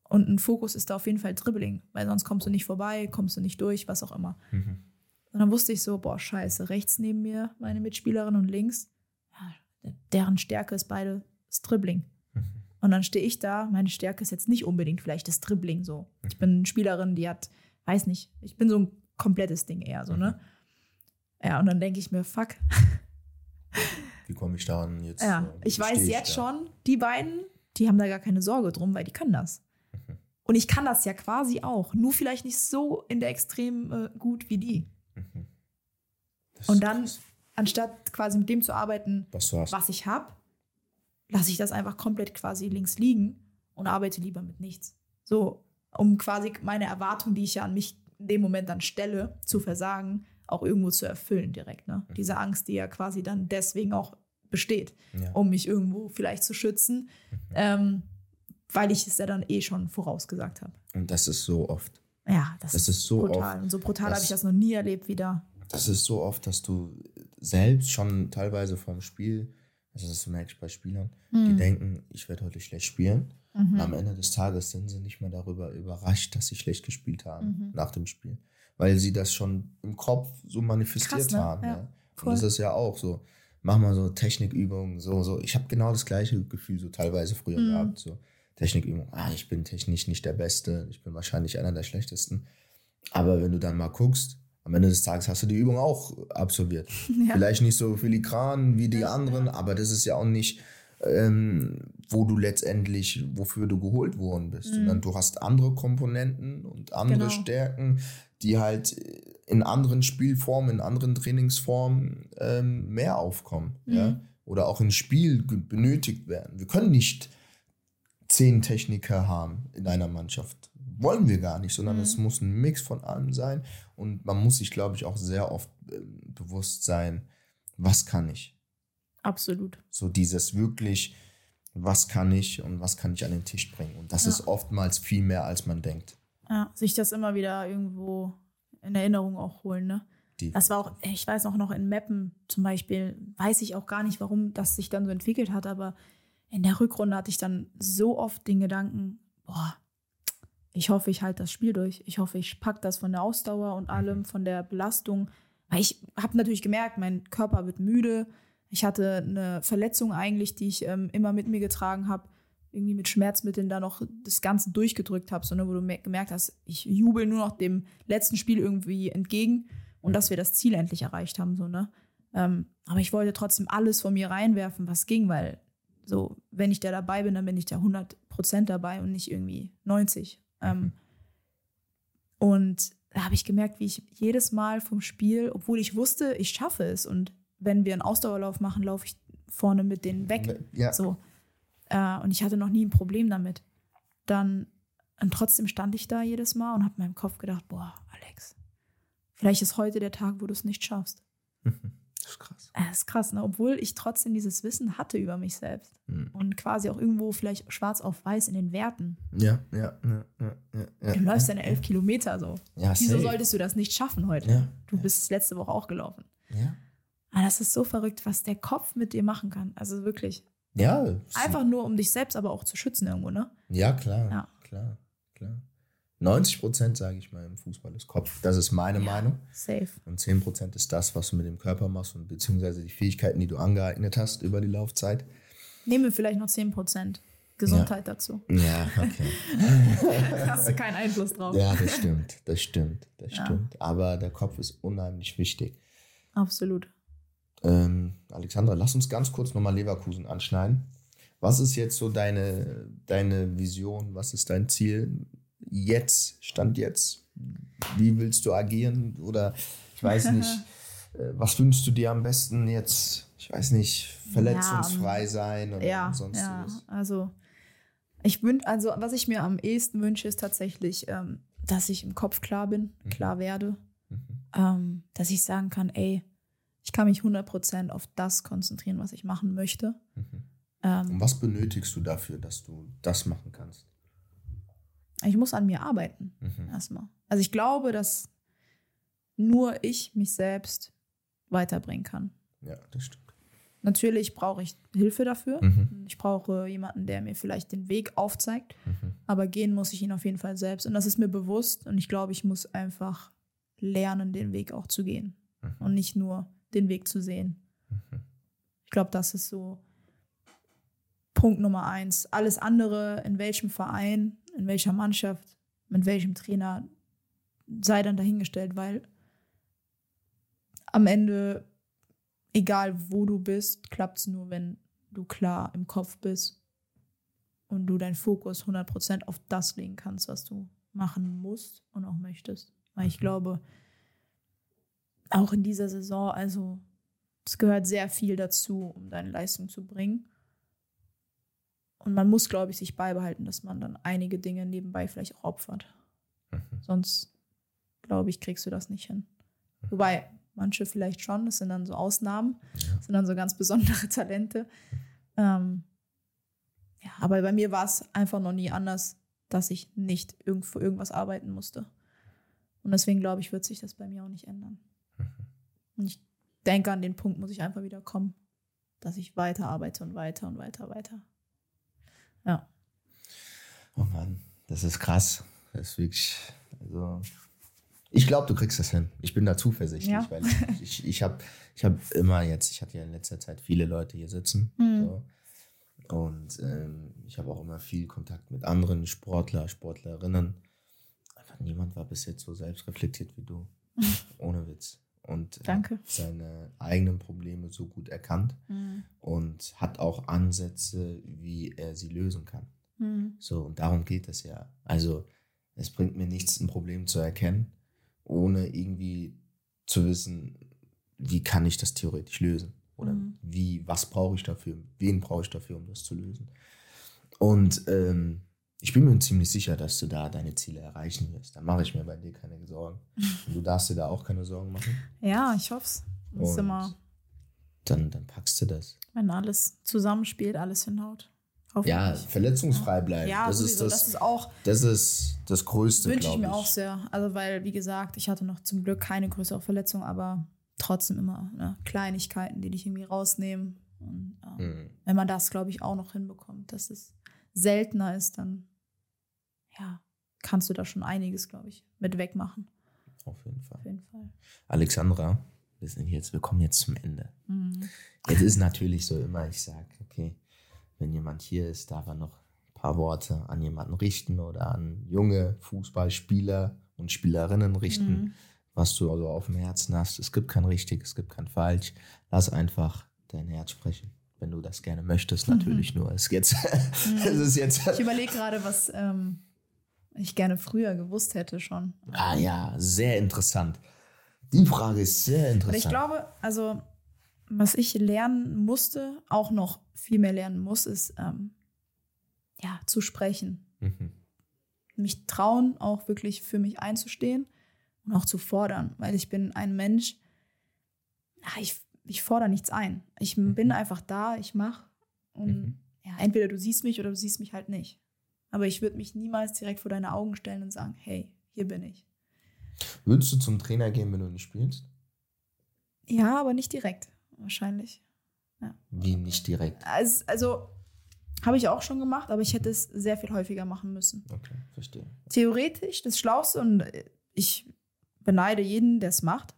Und ein Fokus ist da auf jeden Fall Dribbling, weil sonst kommst du nicht vorbei, kommst du nicht durch, was auch immer. Mhm. Und dann wusste ich so, boah, scheiße, rechts neben mir meine Mitspielerin und links, ja, deren Stärke ist beide das Dribbling. Mhm. Und dann stehe ich da, meine Stärke ist jetzt nicht unbedingt vielleicht das Dribbling so. Ich mhm. bin eine Spielerin, die hat, weiß nicht, ich bin so ein komplettes Ding eher so, ne? Mhm. Ja, und dann denke ich mir, fuck. Wie komme ich daran jetzt? Ja, äh, ich weiß jetzt da? schon, die beiden, die haben da gar keine Sorge drum, weil die können das. Und ich kann das ja quasi auch, nur vielleicht nicht so in der Extrem äh, gut wie die. Mhm. Und dann, krass. anstatt quasi mit dem zu arbeiten, was, was ich habe, lasse ich das einfach komplett quasi links liegen und arbeite lieber mit nichts. So, um quasi meine Erwartung, die ich ja an mich in dem Moment dann stelle, zu versagen, auch irgendwo zu erfüllen direkt. Ne? Mhm. Diese Angst, die ja quasi dann deswegen auch besteht, ja. um mich irgendwo vielleicht zu schützen. Mhm. Ähm, weil ich es ja dann eh schon vorausgesagt habe. Und das ist so oft. Ja, das, das ist, ist, so brutal. Oft, Und so brutal habe ich das noch nie erlebt wieder. Das ist so oft, dass du selbst schon teilweise vom Spiel, also das merke ich bei Spielern, mhm. die denken, ich werde heute schlecht spielen. Mhm. am Ende des Tages sind sie nicht mehr darüber überrascht, dass sie schlecht gespielt haben mhm. nach dem Spiel. weil sie das schon im Kopf so manifestiert Krass, ne? haben. Ja. ja. Und das ist ja auch so. Mach mal so Technikübungen, so, so. Ich habe genau das gleiche Gefühl so teilweise früher mhm. gehabt. So Technikübungen, ah, ich bin technisch nicht der Beste, ich bin wahrscheinlich einer der schlechtesten. Aber wenn du dann mal guckst, am Ende des Tages hast du die Übung auch absolviert. Ja. Vielleicht nicht so filigran wie die anderen, aber das ist ja auch nicht, ähm, wo du letztendlich, wofür du geholt worden bist. Mhm. Sondern du hast andere Komponenten und andere genau. Stärken, die halt in anderen Spielformen, in anderen Trainingsformen ähm, mehr aufkommen. Mhm. Ja? Oder auch im Spiel benötigt werden. Wir können nicht zehn Techniker haben in einer Mannschaft. Wollen wir gar nicht, sondern mhm. es muss ein Mix von allem sein. Und man muss sich, glaube ich, auch sehr oft äh, bewusst sein, was kann ich. Absolut. So dieses wirklich, was kann ich und was kann ich an den Tisch bringen. Und das ja. ist oftmals viel mehr, als man denkt. Ja, sich das immer wieder irgendwo in Erinnerung auch holen, ne? Die. Das war auch, ich weiß auch noch in Mappen zum Beispiel, weiß ich auch gar nicht, warum das sich dann so entwickelt hat, aber in der Rückrunde hatte ich dann so oft den Gedanken, boah, ich hoffe, ich halte das Spiel durch. Ich hoffe, ich packe das von der Ausdauer und allem, von der Belastung. Weil ich habe natürlich gemerkt, mein Körper wird müde. Ich hatte eine Verletzung eigentlich, die ich ähm, immer mit mir getragen habe. Irgendwie mit Schmerzmitteln da noch das Ganze durchgedrückt habe, sondern wo du gemerkt hast, ich jubel nur noch dem letzten Spiel irgendwie entgegen und dass wir das Ziel endlich erreicht haben. So, ne? Ähm, aber ich wollte trotzdem alles von mir reinwerfen, was ging, weil so, wenn ich da dabei bin, dann bin ich da 100% dabei und nicht irgendwie 90. Ähm, mhm. und da habe ich gemerkt, wie ich jedes Mal vom Spiel, obwohl ich wusste, ich schaffe es und wenn wir einen Ausdauerlauf machen, laufe ich vorne mit denen weg. Ja. So. Äh, und ich hatte noch nie ein Problem damit. Dann und trotzdem stand ich da jedes Mal und habe in meinem Kopf gedacht, boah, Alex, vielleicht ist heute der Tag, wo du es nicht schaffst. Das ist krass. Das ist krass, ne? obwohl ich trotzdem dieses Wissen hatte über mich selbst. Mhm. Und quasi auch irgendwo vielleicht schwarz auf weiß in den Werten. Ja, ja, ja. ja, ja du läufst deine elf Kilometer so. Ja, Wieso safe. solltest du das nicht schaffen heute? Ja, du bist letzte Woche auch gelaufen. Ja. Aber das ist so verrückt, was der Kopf mit dir machen kann. Also wirklich. Ja. Einfach nur, um dich selbst aber auch zu schützen irgendwo, ne? Ja, klar. Ja. Klar, klar. 90 Prozent, sage ich mal, im Fußball ist Kopf. Das ist meine ja, Meinung. Safe. Und 10 Prozent ist das, was du mit dem Körper machst und beziehungsweise die Fähigkeiten, die du angeeignet hast über die Laufzeit. Nehmen wir vielleicht noch 10 Prozent Gesundheit ja. dazu. Ja, okay. Hast du keinen Einfluss drauf. Ja, das stimmt, das stimmt, das ja. stimmt. Aber der Kopf ist unheimlich wichtig. Absolut. Ähm, Alexandra, lass uns ganz kurz nochmal Leverkusen anschneiden. Was ist jetzt so deine, deine Vision? Was ist dein Ziel? Jetzt, Stand jetzt? Wie willst du agieren? Oder ich weiß nicht, äh, was wünschst du dir am besten jetzt? Ich weiß nicht, verletzungsfrei ja, sein oder ja, sonstiges? Ja, also ich wünsch, also was ich mir am ehesten wünsche, ist tatsächlich, ähm, dass ich im Kopf klar bin, mhm. klar werde, mhm. ähm, dass ich sagen kann, ey, ich kann mich 100% auf das konzentrieren, was ich machen möchte. Mhm. Ähm, Und was benötigst du dafür, dass du das machen kannst? Ich muss an mir arbeiten. Mhm. Erstmal. Also ich glaube, dass nur ich mich selbst weiterbringen kann. Ja, das stimmt. Natürlich brauche ich Hilfe dafür. Mhm. Ich brauche jemanden, der mir vielleicht den Weg aufzeigt. Mhm. Aber gehen muss ich ihn auf jeden Fall selbst. Und das ist mir bewusst. Und ich glaube, ich muss einfach lernen, den Weg auch zu gehen. Mhm. Und nicht nur den Weg zu sehen. Mhm. Ich glaube, das ist so Punkt Nummer eins. Alles andere, in welchem Verein, in welcher Mannschaft, mit welchem Trainer, sei dann dahingestellt, weil am Ende, egal wo du bist, klappt es nur, wenn du klar im Kopf bist und du deinen Fokus 100% auf das legen kannst, was du machen musst und auch möchtest. Weil ich mhm. glaube, auch in dieser Saison, also es gehört sehr viel dazu, um deine Leistung zu bringen. Und man muss, glaube ich, sich beibehalten, dass man dann einige Dinge nebenbei vielleicht auch opfert. Mhm. Sonst, glaube ich, kriegst du das nicht hin. Mhm. Wobei, manche vielleicht schon, das sind dann so Ausnahmen, das sind dann so ganz besondere Talente. Ähm, ja, aber bei mir war es einfach noch nie anders, dass ich nicht irgend für irgendwas arbeiten musste. Und deswegen glaube ich, wird sich das bei mir auch nicht ändern. Mhm. Und ich denke, an den Punkt muss ich einfach wieder kommen, dass ich weiter arbeite und weiter und weiter, weiter. Ja. Oh Mann, das ist krass. Das ist wirklich, also Ich glaube, du kriegst das hin. Ich bin da zuversichtlich, Ja. weil ich, ich, ich habe ich hab immer jetzt, ich hatte ja in letzter Zeit viele Leute hier sitzen. Mhm. So. Und ähm, ich habe auch immer viel Kontakt mit anderen Sportler, Sportlerinnen. Einfach niemand war bis jetzt so selbstreflektiert wie du. Ohne Witz. Und Danke. hat seine eigenen Probleme so gut erkannt Mhm. und hat auch Ansätze, wie er sie lösen kann. Mhm. So, und darum geht es ja. Also, es bringt mir nichts, ein Problem zu erkennen, ohne irgendwie zu wissen, wie kann ich das theoretisch lösen? Oder Mhm. wie, was brauche ich dafür? Wen brauche ich dafür, um das zu lösen? Und ähm, ich bin mir ziemlich sicher, dass du da deine Ziele erreichen wirst. Da mache ich mir bei dir keine Sorgen. Und du darfst dir da auch keine Sorgen machen. Ja, ich hoffe es. Das ist dann, dann packst du das. wenn alles zusammenspielt, alles hinhaut. Ja, verletzungsfrei bleiben. Ja, das, ist sowieso, das, das ist auch, das ist das Größte, wünsche ich mir auch sehr. Also, weil, wie gesagt, ich hatte noch zum Glück keine größere Verletzung, aber trotzdem immer ne, Kleinigkeiten, die dich irgendwie rausnehmen. Und ähm, Mhm. wenn man das, glaube ich, auch noch hinbekommt, dass es seltener ist, dann ja, kannst du da schon einiges, glaube ich, mit wegmachen. Auf jeden Fall. Auf jeden Fall. Alexandra, wir sind jetzt, wir kommen jetzt zum Ende. Mhm. Jetzt ist natürlich so immer, ich sage, okay, wenn jemand hier ist, darf er noch ein paar Worte an jemanden richten oder an junge Fußballspieler und Spielerinnen richten, Mhm. was du also auf dem Herzen hast. Es gibt kein richtig, es gibt kein falsch. Lass einfach dein Herz sprechen. Wenn du das gerne möchtest, natürlich nur. Es ist jetzt, es ist jetzt, Ich überlege gerade, was ähm, ich gerne früher gewusst hätte schon. ah ja, sehr interessant. Die Frage ist sehr Aber interessant. ich glaube, also was ich lernen musste, auch noch viel mehr lernen muss, ist ähm, ja zu sprechen, Mhm. mich trauen, auch wirklich für mich einzustehen und auch zu fordern, weil ich bin ein Mensch. Ich ich fordere nichts ein. Ich bin einfach da, ich mache und Mhm. ja, entweder du siehst mich oder du siehst mich halt nicht. Aber ich würde mich niemals direkt vor deine Augen stellen und sagen, hey, hier bin ich. Würdest du zum Trainer gehen, wenn du nicht spielst? Ja, aber nicht direkt, wahrscheinlich. Wie nicht direkt. Also, also habe ich auch schon gemacht, aber ich hätte es sehr viel häufiger machen müssen. Okay, verstehe. Theoretisch das Schlauste und ich beneide jeden, der es macht,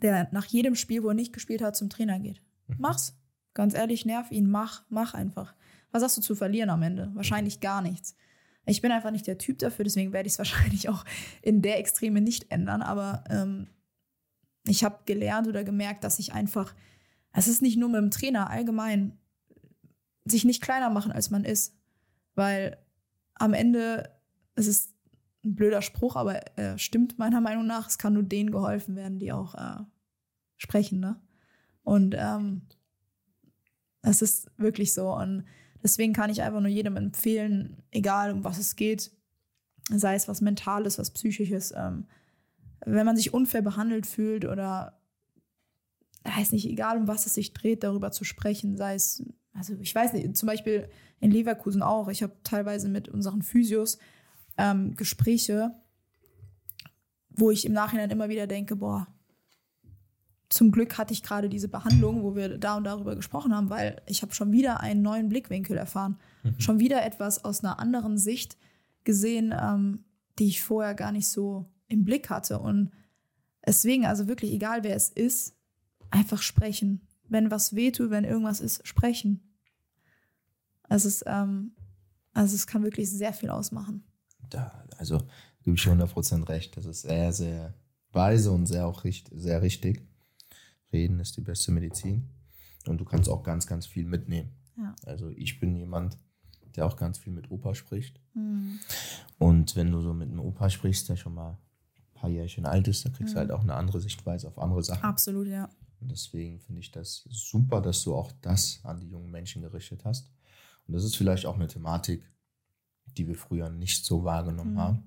der nach jedem Spiel, wo er nicht gespielt hat, zum Trainer geht. Mach's. Ganz ehrlich, nerv ihn, mach, mach einfach. Was hast du zu verlieren am Ende? Wahrscheinlich gar nichts. Ich bin einfach nicht der Typ dafür, deswegen werde ich es wahrscheinlich auch in der Extreme nicht ändern. Aber ähm, ich habe gelernt oder gemerkt, dass ich einfach, es ist nicht nur mit dem Trainer, allgemein, sich nicht kleiner machen, als man ist. Weil am Ende, es ist ein blöder Spruch, aber er stimmt meiner Meinung nach, es kann nur denen geholfen werden, die auch äh, sprechen. Ne? Und ähm, es ist wirklich so. Und deswegen kann ich einfach nur jedem empfehlen, egal um was es geht, sei es was Mentales, was Psychisches, ähm, wenn man sich unfair behandelt fühlt oder weiß nicht, egal um was es sich dreht, darüber zu sprechen, sei es, also ich weiß nicht, zum Beispiel in Leverkusen auch. Ich habe teilweise mit unseren Physios ähm, Gespräche, wo ich im Nachhinein immer wieder denke, boah, zum Glück hatte ich gerade diese Behandlung, wo wir da und darüber gesprochen haben, weil ich habe schon wieder einen neuen Blickwinkel erfahren, schon wieder etwas aus einer anderen Sicht gesehen, ähm, die ich vorher gar nicht so im Blick hatte. Und deswegen, also wirklich, egal wer es ist, einfach sprechen. Wenn was wehtut, wenn irgendwas ist, sprechen. Es ist, ähm, also es kann wirklich sehr viel ausmachen. Da, also gebe ich dir 100% recht. Das ist sehr, sehr weise und sehr auch richt, sehr richtig. Reden ist die beste Medizin. Und du kannst auch ganz, ganz viel mitnehmen. Ja. Also ich bin jemand, der auch ganz viel mit Opa spricht. Mhm. Und wenn du so mit einem Opa sprichst, der schon mal ein paar Jährchen alt ist, dann kriegst du Mhm. halt auch eine andere Sichtweise auf andere Sachen. Absolut, ja. Und deswegen finde ich das super, dass du auch das an die jungen Menschen gerichtet hast. Und das ist vielleicht auch eine Thematik, die wir früher nicht so wahrgenommen Mhm. haben.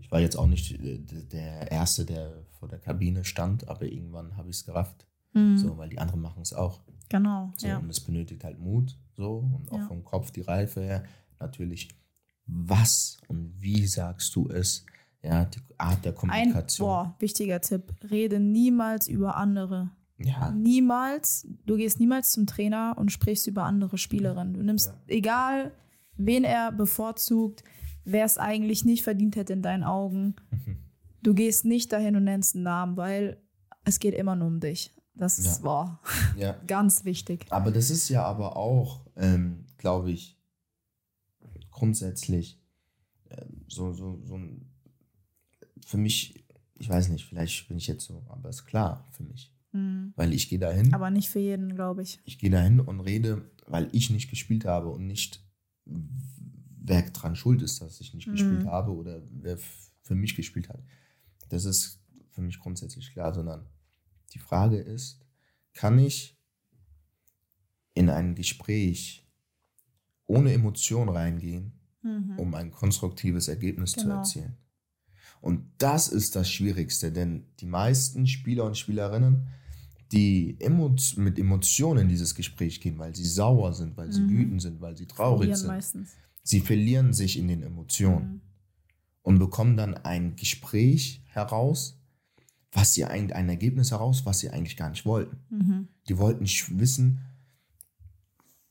Ich war jetzt auch nicht äh, der Erste, der vor der Kabine stand, aber irgendwann habe ich es gerafft. Mhm. So, weil die anderen machen es auch. Genau, So, ja. Und es benötigt halt Mut, so, und auch Ja. vom Kopf die Reife her. Natürlich, was und wie sagst du es? Ja, die Art der Ein, Kommunikation. boah, wichtiger Tipp. Rede niemals über andere. Ja, Niemals, du gehst niemals zum Trainer und sprichst über andere Spielerinnen. Du nimmst, Ja. egal wen er bevorzugt, wer es eigentlich nicht verdient hätte in deinen Augen, du gehst nicht dahin und nennst einen Namen, weil es geht immer nur um dich. Das Ja. war Ja. ganz wichtig. Aber das ist ja aber auch, ähm, glaube ich, grundsätzlich ähm, so, so, so ein, für mich, ich weiß nicht, vielleicht bin ich jetzt so, aber ist klar für mich. Mhm. Weil ich gehe dahin, Aber nicht für jeden, glaube ich. ich gehe dahin und rede, weil ich nicht gespielt habe und nicht, wer dran schuld ist, dass ich nicht Mhm. gespielt habe oder wer für mich gespielt hat. Das ist für mich grundsätzlich klar, sondern die Frage ist, kann ich in ein Gespräch ohne Emotion reingehen, Mhm. um ein konstruktives Ergebnis zu Genau. erzielen? Und das ist das Schwierigste, denn die meisten Spieler und Spielerinnen, die mit Emotionen in dieses Gespräch gehen, weil sie sauer sind, weil sie Mhm. wütend sind, weil sie traurig Verlieren sind, meistens. sie verlieren sich in den Emotionen Mhm. und bekommen dann ein Gespräch heraus, was sie eigentlich, ein Ergebnis heraus, was sie eigentlich gar nicht wollten. Mhm. Die wollten nicht wissen,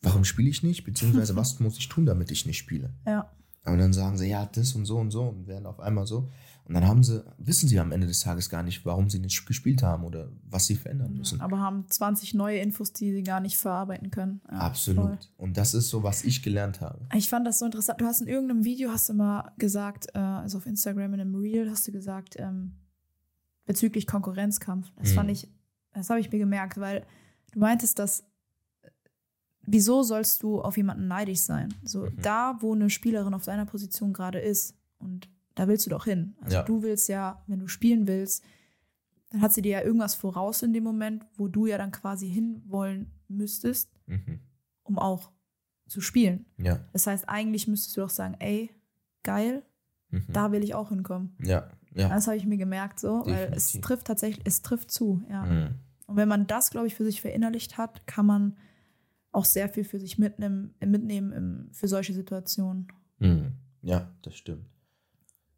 warum spiele ich nicht, beziehungsweise was muss ich tun, damit ich nicht spiele. Ja. Aber dann sagen sie, ja, das und so und so und werden auf einmal so. Und dann haben sie, wissen sie am Ende des Tages gar nicht, warum sie nicht gespielt haben oder was sie verändern müssen. Aber haben 20 neue Infos, die sie gar nicht verarbeiten können. Ja, Absolut. voll. Und das ist so, was ich gelernt habe. Ich fand das so interessant. Du hast in irgendeinem Video hast du mal gesagt, äh, also auf Instagram in einem Reel hast du gesagt, ähm, bezüglich Konkurrenzkampf. Das Mhm. fand ich, das habe ich mir gemerkt, weil du meintest, dass äh, wieso sollst du auf jemanden neidisch sein? So Mhm. da, wo eine Spielerin auf deiner Position gerade ist und da willst du doch hin. Also Ja. du willst ja, wenn du spielen willst, dann hat sie dir ja irgendwas voraus in dem Moment, wo du ja dann quasi hinwollen müsstest, Mhm. um auch zu spielen. Ja. Das heißt, eigentlich müsstest du doch sagen, ey, geil, Mhm. da will ich auch hinkommen. Ja. Ja. Das habe ich mir gemerkt so, weil es Definitiv. trifft tatsächlich, es trifft zu, ja. Mhm. Und wenn man das, glaube ich, für sich verinnerlicht hat, kann man auch sehr viel für sich mitnehmen, mitnehmen für solche Situationen. Mhm. Ja, das stimmt.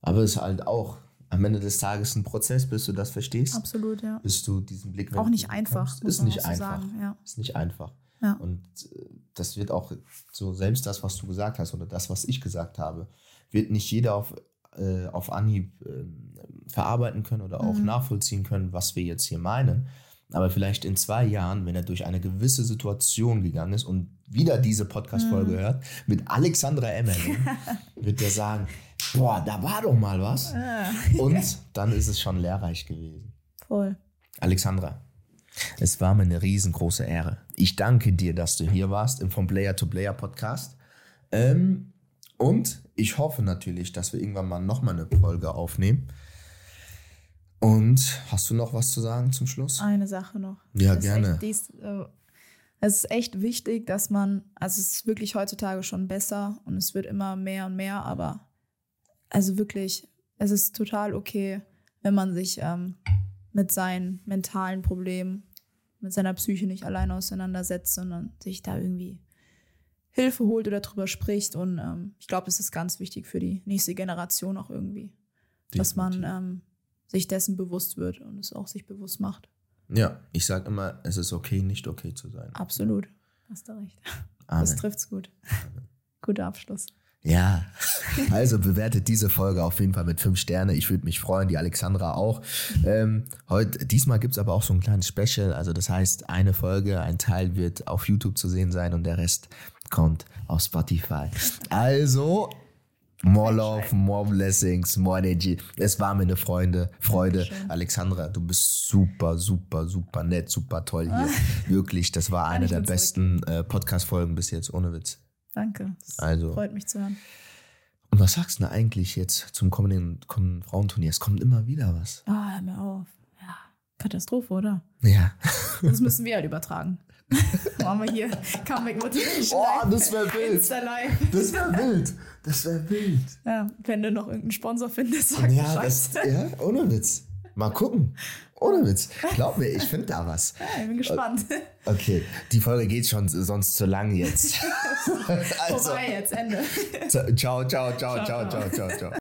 Aber es ist halt auch am Ende des Tages ein Prozess, bis du das verstehst, Absolut, ja. bis du diesen Blick Auch nicht einfach, bekommst. Ist nicht einfach. sagen, ja. Ist nicht einfach. Ja. Und äh, das wird auch so, selbst das, was du gesagt hast oder das, was ich gesagt habe, wird nicht jeder auf, äh, auf Anhieb ähm, verarbeiten können oder auch Mhm. nachvollziehen können, was wir jetzt hier meinen. Aber vielleicht in zwei Jahren, wenn er durch eine gewisse Situation gegangen ist und wieder diese Podcast-Folge Mhm. hört, mit Alexandra Emmerling, wird er sagen, boah, da war doch mal was. Ah, Und dann ist es schon lehrreich gewesen. voll. Alexandra, es war mir eine riesengroße Ehre. Ich danke dir, dass du hier warst im Vom Player to Player Podcast. Ähm, und ich hoffe natürlich, dass wir irgendwann mal nochmal eine Folge aufnehmen. Und hast du noch was zu sagen zum Schluss? Eine Sache noch. Ja, Das gerne. Echt, dies, äh, es ist echt wichtig, dass man, also es ist wirklich heutzutage schon besser und es wird immer mehr und mehr, aber also wirklich, es ist total okay, wenn man sich ähm, mit seinen mentalen Problemen, mit seiner Psyche nicht alleine auseinandersetzt, sondern sich da irgendwie Hilfe holt oder drüber spricht. Und ähm, ich glaube, das ist ganz wichtig für die nächste Generation auch irgendwie, dass man Definitiv. ähm, sich dessen bewusst wird und es auch sich bewusst macht. Ja, ich sage immer, es ist okay, nicht okay zu sein. Absolut. Hast du recht. Das Amen. trifft's gut. Guter Abschluss. Ja, also bewertet diese Folge auf jeden Fall mit fünf Sterne. Ich würde mich freuen, die Alexandra auch. Ähm, heute, diesmal gibt es aber auch so ein kleines Special. Also das heißt, eine Folge, ein Teil wird auf YouTube zu sehen sein und der Rest kommt auf Spotify. Also, more love, more blessings, more energy. Es war mir eine Freunde, Freude. Dankeschön. Alexandra, du bist super, super, super nett, super toll hier. Wirklich, das war eine der besten äh, Podcast-Folgen bis jetzt, ohne Witz. Danke. Das Also. freut mich zu hören. Und was sagst du denn eigentlich jetzt zum kommenden, kommenden Frauenturnier? Es kommt immer wieder was. Ah, hör mir auf. Ja, Katastrophe, oder? Ja. Das müssen wir halt übertragen. Machen wir hier Comeback Motivation. Oh, das wäre wild. Das wäre wild. Das wäre wild. Ja, wenn du noch irgendeinen Sponsor findest, sag Ja, das, ja, ohne Witz. Mal gucken. Ohne Witz. Glaub mir, ich finde da was. Ja, ich bin gespannt. Okay, die Folge geht schon sonst zu lang jetzt. also, Vorbei jetzt, Ende. ciao, ciao, ciao, ciao, ciao, ciao, ciao. ciao.